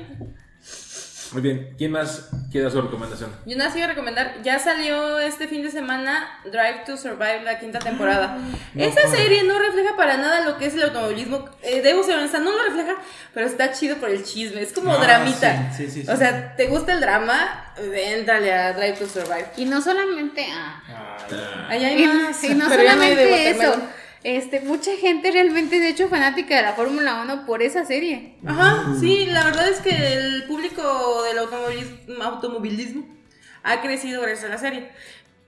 Muy bien. ¿Quién más quiere dar su recomendación? Yo nada más iba a recomendar, ya salió este fin de semana Drive to Survive, la quinta temporada. Esta serie no refleja para nada lo que es el automovilismo. Eh, debo ser honesta, no lo refleja, pero está chido por el chisme. Es como Ah, dramita. sí, sí, sí, sí. O sea, ¿te gusta el drama? Éntrale a Drive to Survive. Y no solamente. ah, Ay, Ahí hay más. y no pero ya no hay de solamente eso. Este, mucha gente realmente, de hecho, fanática de la Fórmula 1 por esa serie. Ajá, sí, la verdad es que el público del automovilismo, automovilismo ha crecido gracias a la serie.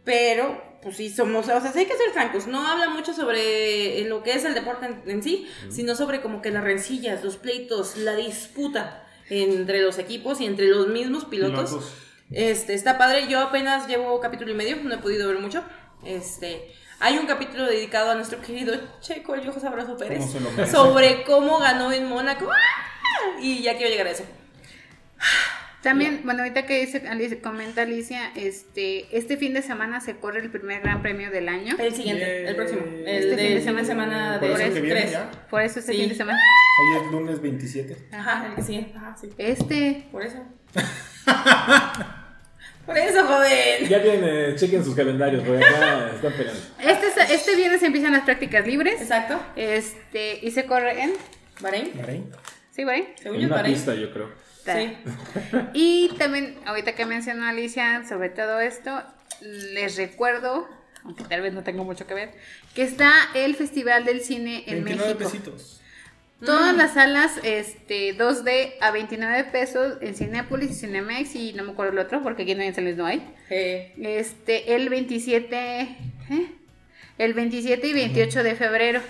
Pero, pues sí, somos, o sea, sí hay que ser francos, no habla mucho sobre lo que es el deporte en, en sí, sino sobre como que las rencillas, los pleitos, la disputa entre los equipos y entre los mismos pilotos. Pilotos. Este, está padre, yo apenas llevo capítulo y medio, no he podido ver mucho. Este, hay un capítulo dedicado a nuestro querido Checo, el viejo sabroso Pérez, sobre cómo ganó en Mónaco. ¡Ah! Y ya quiero llegar a eso. También, bueno, ahorita que dice, Alicia- comenta Alicia, este, este fin de semana se corre el primer gran premio del año. El siguiente, el próximo. El Este de fin de semana Por de eso que viene 3. ya. Por eso este Sí. fin de semana. Hoy es lunes 27. Ajá, el que sigue. Ajá, sí. Este, Por eso. Por eso, joven. Ya viene, chequen sus calendarios, porque acá están peleando. Este, viernes empiezan las prácticas libres. Exacto. Este, y se corre en. Bahrein. Bahrein. ¿Sí, Bahrein? Según En yo, una Bahrein. pista, yo creo. Sí. Y también, ahorita que mencionó Alicia sobre todo esto, les recuerdo, aunque tal vez no tenga mucho que ver, que está el Festival del Cine en 29 México. pesitos. Todas las salas este, 2D a 29 pesos en Cinépolis y Cinemex y no me acuerdo el otro porque aquí en San Luis no hay. Eh, Este, el 27, ¿eh? El 27 y 28 de febrero.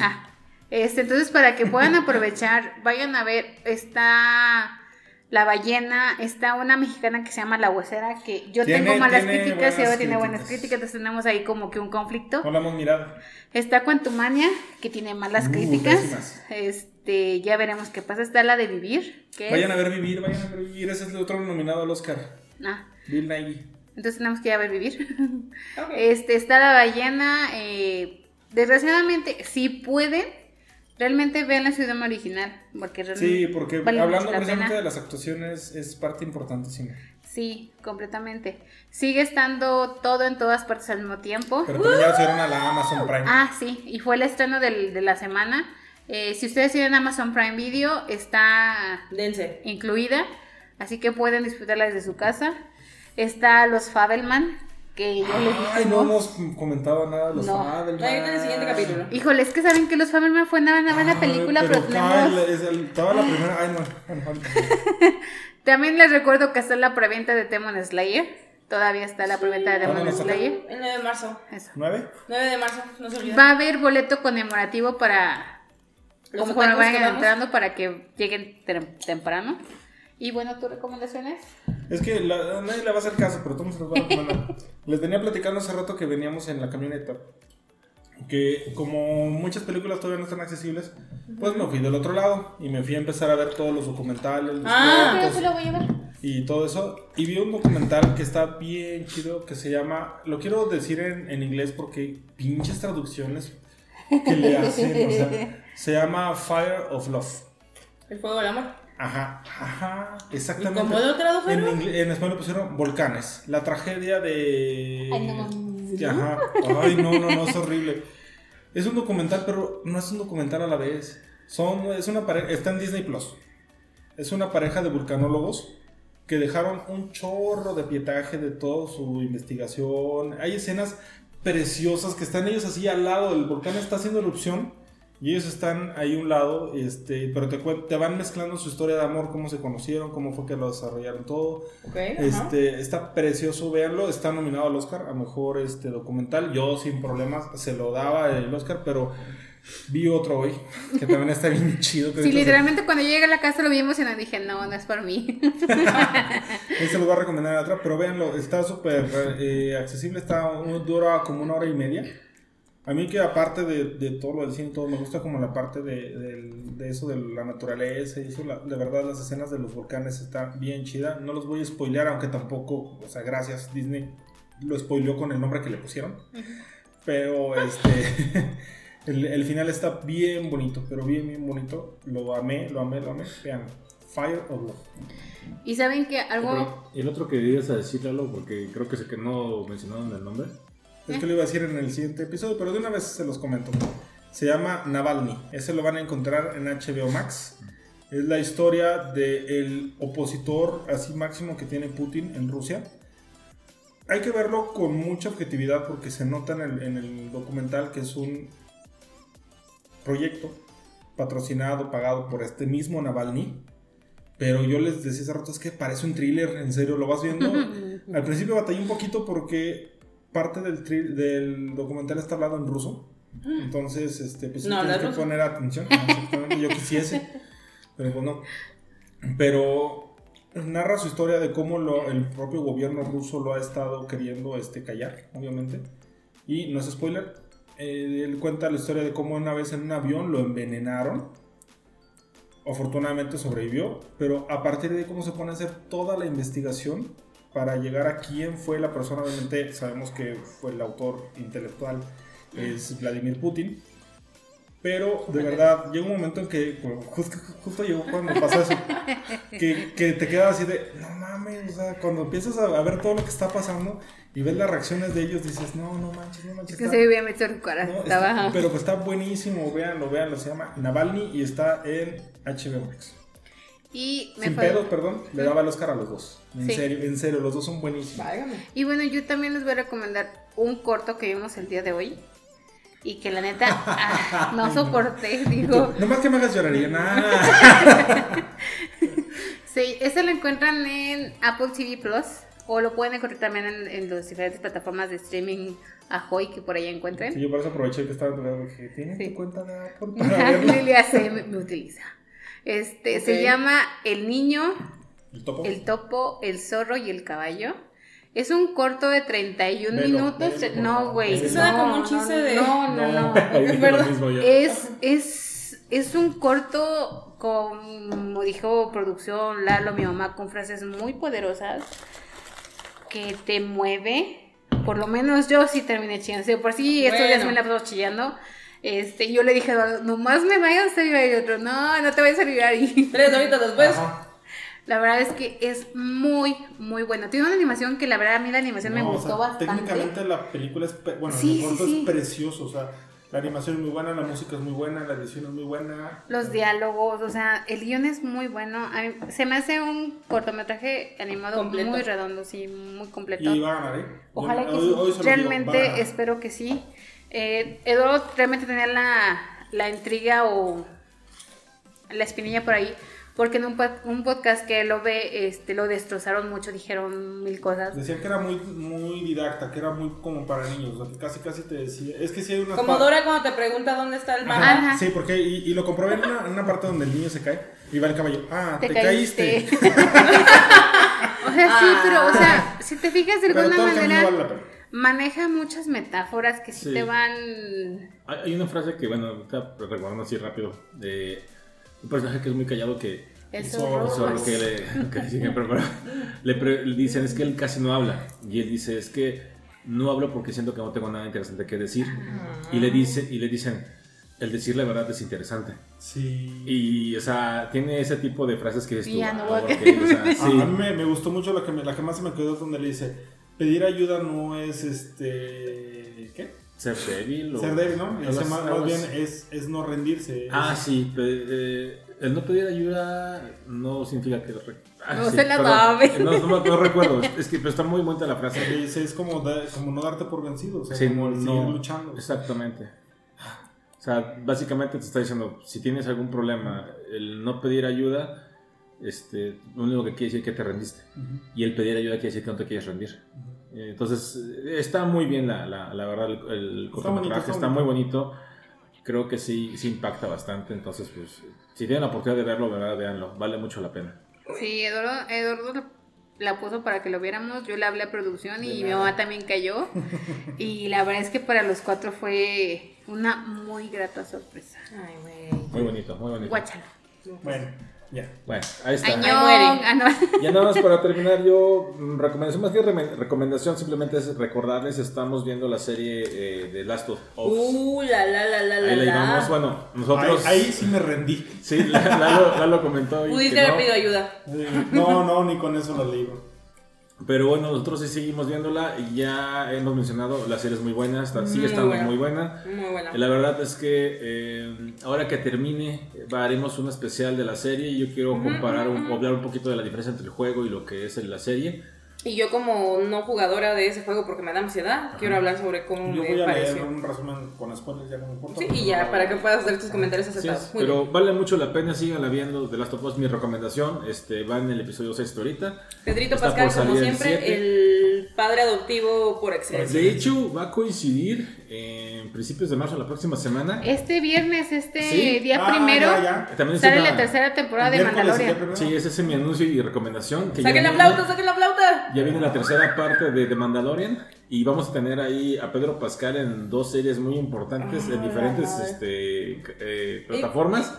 Ah, este, entonces para que puedan aprovechar, vayan a ver, está La Ballena, está una mexicana que se llama La Huesera, que yo Tiene- tengo malas críticas y buenas tiene buenas críticas. entonces tenemos ahí como que un conflicto. No la hemos mirado. Está Quantumania, que tiene malas Uh, críticas. pésimas. Este, ya veremos qué pasa. Está la de Vivir, que Vayan es- a ver Vivir, vayan a ver Vivir. Ese es el otro nominado al Oscar. Ah, Bill Nighy. Entonces tenemos que ir a ver Vivir. Este, está la ballena. eh, desgraciadamente, si pueden, realmente vean la su idioma original. Porque Sí, realmente porque vale hablando precisamente pena. de las actuaciones es parte importantísima. Sí, completamente. Sigue estando todo en todas partes al mismo tiempo. Pero también ya lo subieron a la Amazon Prime. Ah, sí, y fue el estreno del- de la semana. Eh, si ustedes tienen Amazon Prime Video, está Dense. incluida, así que pueden disfrutarla desde su casa. Está Los Fabelman, que ya les Ay, no hemos comentado nada de los No. Fabelman. Ahí en el siguiente capítulo. Híjole, es que saben que Los Fabelman fue una, una buena Ay, película, pero, Kyle, tenemos... es el- estaba la primera. Ay, no. También les recuerdo que está la preventa de Demon Slayer. Todavía está la preventa de ¿Cuándo Demon? Slayer. El 9 de marzo. Eso. ¿Nueve? 9 de marzo, no se olviden. Va a haber boleto conmemorativo para conforme otakus vayan entrando para que lleguen tem- temprano. Y bueno, ¿tus recomendaciones? Es que la- nadie le va a hacer caso, pero todos se los va a recomendar. Les venía platicando hace rato que veníamos en la camioneta. Que como muchas películas todavía no están accesibles, pues me fui del otro lado y me fui a empezar a ver todos los documentales, los Ah, se lo voy a ver. y todo eso. Y vi un documental que está bien chido que se llama, lo quiero decir en, en inglés porque pinches traducciones que le hacen, o sea, se llama Fire of Love. El fuego del amor. Ajá, ajá, exactamente. ¿Y cómo lo tradujeron? En, en español pusieron volcanes. La tragedia de. Ay, no. Ajá. Ay, no, no, no, es horrible. Es un documental, pero no es un documental a la vez. Son, es una pareja, está en Disney Plus. Es una pareja de vulcanólogos que dejaron un chorro de pietaje de toda su investigación. Hay escenas preciosas que están ellos así al lado, el volcán está haciendo erupción y ellos están ahí a un lado, este, pero te, te van mezclando su historia de amor, cómo se conocieron, cómo fue que lo desarrollaron todo. Ok, ajá. Este, está precioso, véanlo, está nominado al Oscar a mejor este documental. Yo sin problemas se lo daba el Oscar, pero vi otro hoy que también está bien chido. que Sí, literalmente cuando llegué a la casa lo vi emocionado y dije, no, no es por mí. se- Ese lo voy a recomendar en otra, pero véanlo, está súper eh, accesible, está dura como una hora y media. A mí que aparte de, de todo lo del cine, todo me gusta como la parte de, de eso de la naturaleza y eso, la- de verdad las escenas de los volcanes están bien chida. No los voy a spoilear, aunque tampoco, o sea, gracias Disney lo spoileó con el nombre que le pusieron. Pero este, el, el final está bien bonito, pero bien, bien bonito. Lo amé, lo amé, lo amé. Vean, Fire of Love. Y saben que algo... El otro que ibas a decir, Lalo, porque creo que sé que no mencionaron el nombre. Es que lo iba a decir en el siguiente episodio, pero de una vez se los comento. Se llama Navalny. Ese lo van a encontrar en HBO Max. Es la historia del opositor así máximo que tiene Putin en Rusia. Hay que verlo con mucha objetividad porque se nota en el, en el documental que es un proyecto patrocinado, pagado por este mismo Navalny. Pero yo les decía hace rato, es que parece un thriller, en serio, lo vas viendo. Al principio batallé un poquito porque parte del, tri- del documental está hablado en ruso. Entonces, este, pues No, tienes que ruso. poner atención. Exactamente, yo quisiese. Pero pues no. Pero narra su historia de cómo lo- el propio gobierno ruso lo ha estado queriendo este, callar, obviamente. Y no es spoiler. eh, él cuenta la historia de cómo una vez en un avión lo envenenaron. Afortunadamente sobrevivió, pero a partir de cómo se pone a hacer toda la investigación para llegar a quién fue la persona. Obviamente sabemos que fue el autor intelectual, es Vladimir Putin. Pero de verdad, llega un momento en que, justo, justo llegó cuando pasó eso, que, que te quedas así de, no mames, o sea, cuando empiezas a, a ver todo lo que está pasando y ves las reacciones de ellos, dices, no, no manches, no manches. Es que está- se metido el corazón. no, estaba... está- pero pues está buenísimo, véanlo, véanlo, se llama Navalny y está en HBO Max. Y me Sin fue- pedos, perdón, le daba el Oscar a los dos. En Sí. serio, en serio, los dos son buenísimos. Y bueno, yo también les voy a recomendar un corto que vimos el día de hoy. Y que la neta ah, no soporté, digo. Nomás que me hagas llorar nah. Sí, ese lo encuentran en Apple TV Plus. O lo pueden encontrar también en, en las diferentes plataformas de streaming Ahoy que por ahí encuentren. Sí, yo por eso aproveché que estaba en tu lado, dije, ¿tienes Sí. tu cuenta de Apple para verlo? Lilia C me, me utiliza. Este se llama El niño, El topo. el topo, el zorro y el caballo. Es un corto de 31 Velo, minutos. velo, no, güey. Ese no, suena como un no, chiste no, de- No, no, no. Es, es, es un corto, como dijo producción Lalo, mi mamá, con frases muy poderosas que te mueve. Por lo menos yo sí terminé chillando. Por sí, estos días me la paso chillando. Este, yo le dije, a Eduardo, nomás me vayas a llorar y otro, no, no te vayas a llorar. Y Tres horitas después. Ajá. la verdad es que es muy, muy bueno. Tiene una animación que la verdad a mí la animación me No, o gustó sea, bastante. Técnicamente la película es, bueno, Sí, el corto sí, sí. es precioso, o sea, La animación es muy buena, la música es muy buena, la edición es muy buena. Los diálogos, o sea, el guion es muy bueno. A mí- se me hace un cortometraje animado Completo. muy redondo, sí, muy completo. Y va a ganar, ¿eh? Ojalá Yo- que hoy- sí. hoy digo, realmente espero que sí. Eh, Eduardo realmente tenía la, la intriga o la espinilla por ahí, porque en un, pod- un podcast que él lo ve, este, lo destrozaron mucho, dijeron mil cosas. Decían que era muy, muy didacta, que era muy como para niños, o sea, que casi casi te decía. Es que sí hay una Como Dora cuando te pregunta dónde está el. Ajá. Sí, porque y, y lo comprobé en una, en una parte donde el niño se cae y va el caballo. Ah, te, Te caíste. caíste. o sea, sí, pero, o sea, si te fijas de Pero alguna todo manera, vale la pena. Maneja muchas metáforas que sí, Sí. te van... Hay una frase que, bueno, ahorita recordando así rápido, de un personaje que es muy callado que El zorro, que le, que sí, le pre- le dicen es que él casi no habla. Y él dice es que no hablo porque siento que no tengo nada interesante que decir. Y le, dice, y le dicen, el decir la verdad es interesante. Sí. Y, o sea, tiene ese tipo de frases que dices tú, Ya no "Ah, voy a ok", o sea, A- sí. A, mí me, me gustó mucho la que, me- la que más se me quedó es donde le dice, pedir ayuda no es este... ¿Qué? Ser débil. o- Ser débil, ¿no? más, bien es, es no rendirse. Ah, es- sí, eh, el no pedir ayuda no significa que... re- ah, No sí, se la sabe. No, no, no recuerdo, es que pero está muy bonita la frase. Es como, da- como no darte por vencido, o sea, Sí, como el no, seguir luchando. Exactamente. O sea, básicamente te está diciendo, si tienes algún problema, el no pedir ayuda, este, lo único que quiere decir es que te rendiste. Ujú. Y el pedir ayuda quiere decir que no te quieres rendir. Eh, Entonces, eh, está muy bien la, la, la verdad, el, el cortometraje, bonito, está, está muy bonito. Creo que sí, sí impacta bastante. Entonces, pues, si tienen la oportunidad de verlo, verdad, véanlo. Vale mucho la pena. Sí, Eduardo, Eduardo la- puso para que lo viéramos. Yo le hablé a producción y mi mamá también cayó. y la verdad es que para los cuatro fue una muy grata sorpresa. Ay. Muy bonito, muy bonito. Guáchalo. Bueno, ya. Bueno, ahí está. Ah, no. Ya nada más para terminar, yo, mm, recomendación, más que recomendación, simplemente es recordarles, estamos viendo la serie eh, de Last of Us. Uh, la la la la la. Ahí la bueno, nosotros... Ahí, ahí sí me rendí. Sí, Lalo, Lalo comentó. Pudiste haber no, pedido ayuda. No, no, ni con eso lo digo. Pero bueno, nosotros sí seguimos viéndola y ya hemos mencionado, la serie es muy buena, está- sigue Muy estando buena. muy buena. Muy buena. Y La verdad es que eh, ahora que termine, haremos un especial de la serie y yo quiero comparar, un, hablar un poquito de la diferencia entre el juego y lo que es la serie. Y yo como no jugadora de ese juego porque me da ansiedad, quiero hablar sobre cómo Yo me voy a leer pareció. un resumen con spoilers, ya no importa. Sí, y ya, para que puedas hacer tus comentarios Sí, acertados. es, Muy pero bien. vale mucho la pena, síganla viendo de Last of Us, mi recomendación, este, va en el episodio 6 ahorita. Pedrito Está Pascal, como el siempre, 7. el padre adoptivo por excelencia. De hecho, va a coincidir en principios de marzo, la próxima semana. Este viernes, este Sí. día Ah, primero, ya, ya. También sale una- la tercera temporada de Mandalorian. Sí, ese es mi anuncio y recomendación. Que ¡Saquen la flauta, saquen la flauta! Ya viene la tercera parte de The Mandalorian y vamos a tener ahí a Pedro Pascal en dos series muy importantes en Ah, diferentes este, eh, plataformas.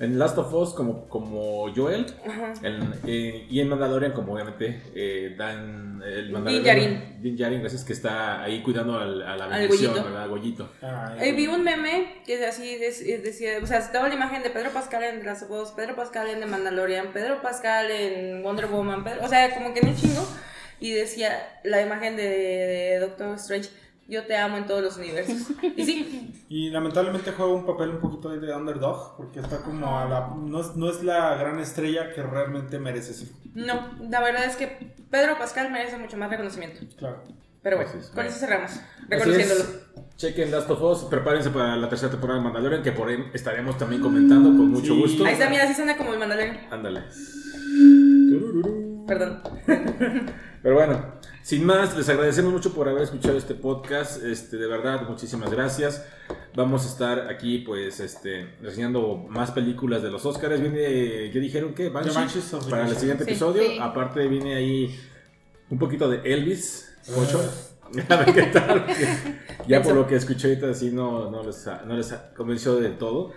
En Last of Us como, como Joel Ajá. en- eh, y en Mandalorian como obviamente eh, Dan el Din Mandalorian. Din Djarin, gracias que está ahí cuidando al, a la Al bendición, Goyito. ¿verdad? Goyito. Ay, Eh, vi un meme que así decía, o sea, estaba la imagen de Pedro Pascal en Last of Us, Pedro Pascal en The Mandalorian, Pedro Pascal en Wonder Woman, Pedro- o sea, como que en un chingo, y decía la imagen de, de Doctor Strange, yo te amo en todos los universos. Y sí, Y lamentablemente juega un papel un poquito ahí de underdog, porque está como a la... No es, no es la gran estrella que realmente merece ser. no, la verdad es que Pedro Pascal merece mucho más reconocimiento. Claro. Pero bueno, es, con eso cerramos, Así reconociéndolo. es. Chequen Last of Us, prepárense para la tercera temporada de Mandalorian que por ahí estaremos también comentando con mucho Sí. gusto. Ahí está, mira, así suena como el Mandalorian. Ándale. Perdón. Pero bueno, sin más, les agradecemos mucho por haber escuchado este podcast. Este, de verdad, muchísimas gracias. Vamos a estar aquí, pues, este, reseñando más películas de los Oscars. Viene, ¿qué dijeron? ¿Qué? Banshee, Banshees of para el siguiente Sí. episodio. Sí. Aparte viene ahí un poquito de Elvis. Ocho. A ver qué tal. ya por lo que escuché ahorita, sí, no, no, les, no les convenció del todo.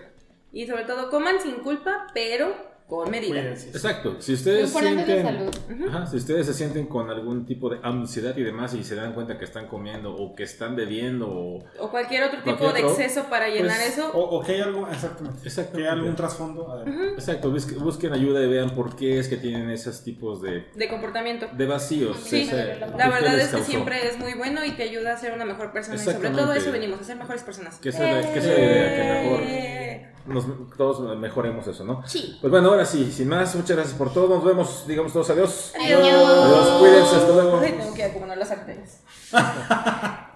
Y sobre todo, coman sin culpa, pero con medida. Cuídense. Exacto. Si ustedes sienten, salud. Ajá, si ustedes se sienten con algún tipo de ansiedad y demás y se dan cuenta que están comiendo o que están bebiendo o O cualquier otro tipo Cualquier de otro, exceso para llenar pues, eso. O, o que hay algo, exactamente. Exactamente. Que hay algún trasfondo. A ver. Exacto, busquen, busquen ayuda y vean por qué es que tienen esos tipos de, de comportamiento. de vacíos. Sí, ese- la ¿qué verdad es que causó? siempre es muy bueno y te ayuda a ser una mejor persona. Y sobre todo eso venimos, a ser mejores personas. Que esa es la- es idea, que mejor Eh, nos, todos mejoremos eso, ¿no? Sí. Pues bueno, ahora sí, sin más, muchas gracias por todo. Nos vemos, digamos todos adiós. Adiós. Adiós, cuídense, hasta luego. Ay, tengo que acomodar las arterias.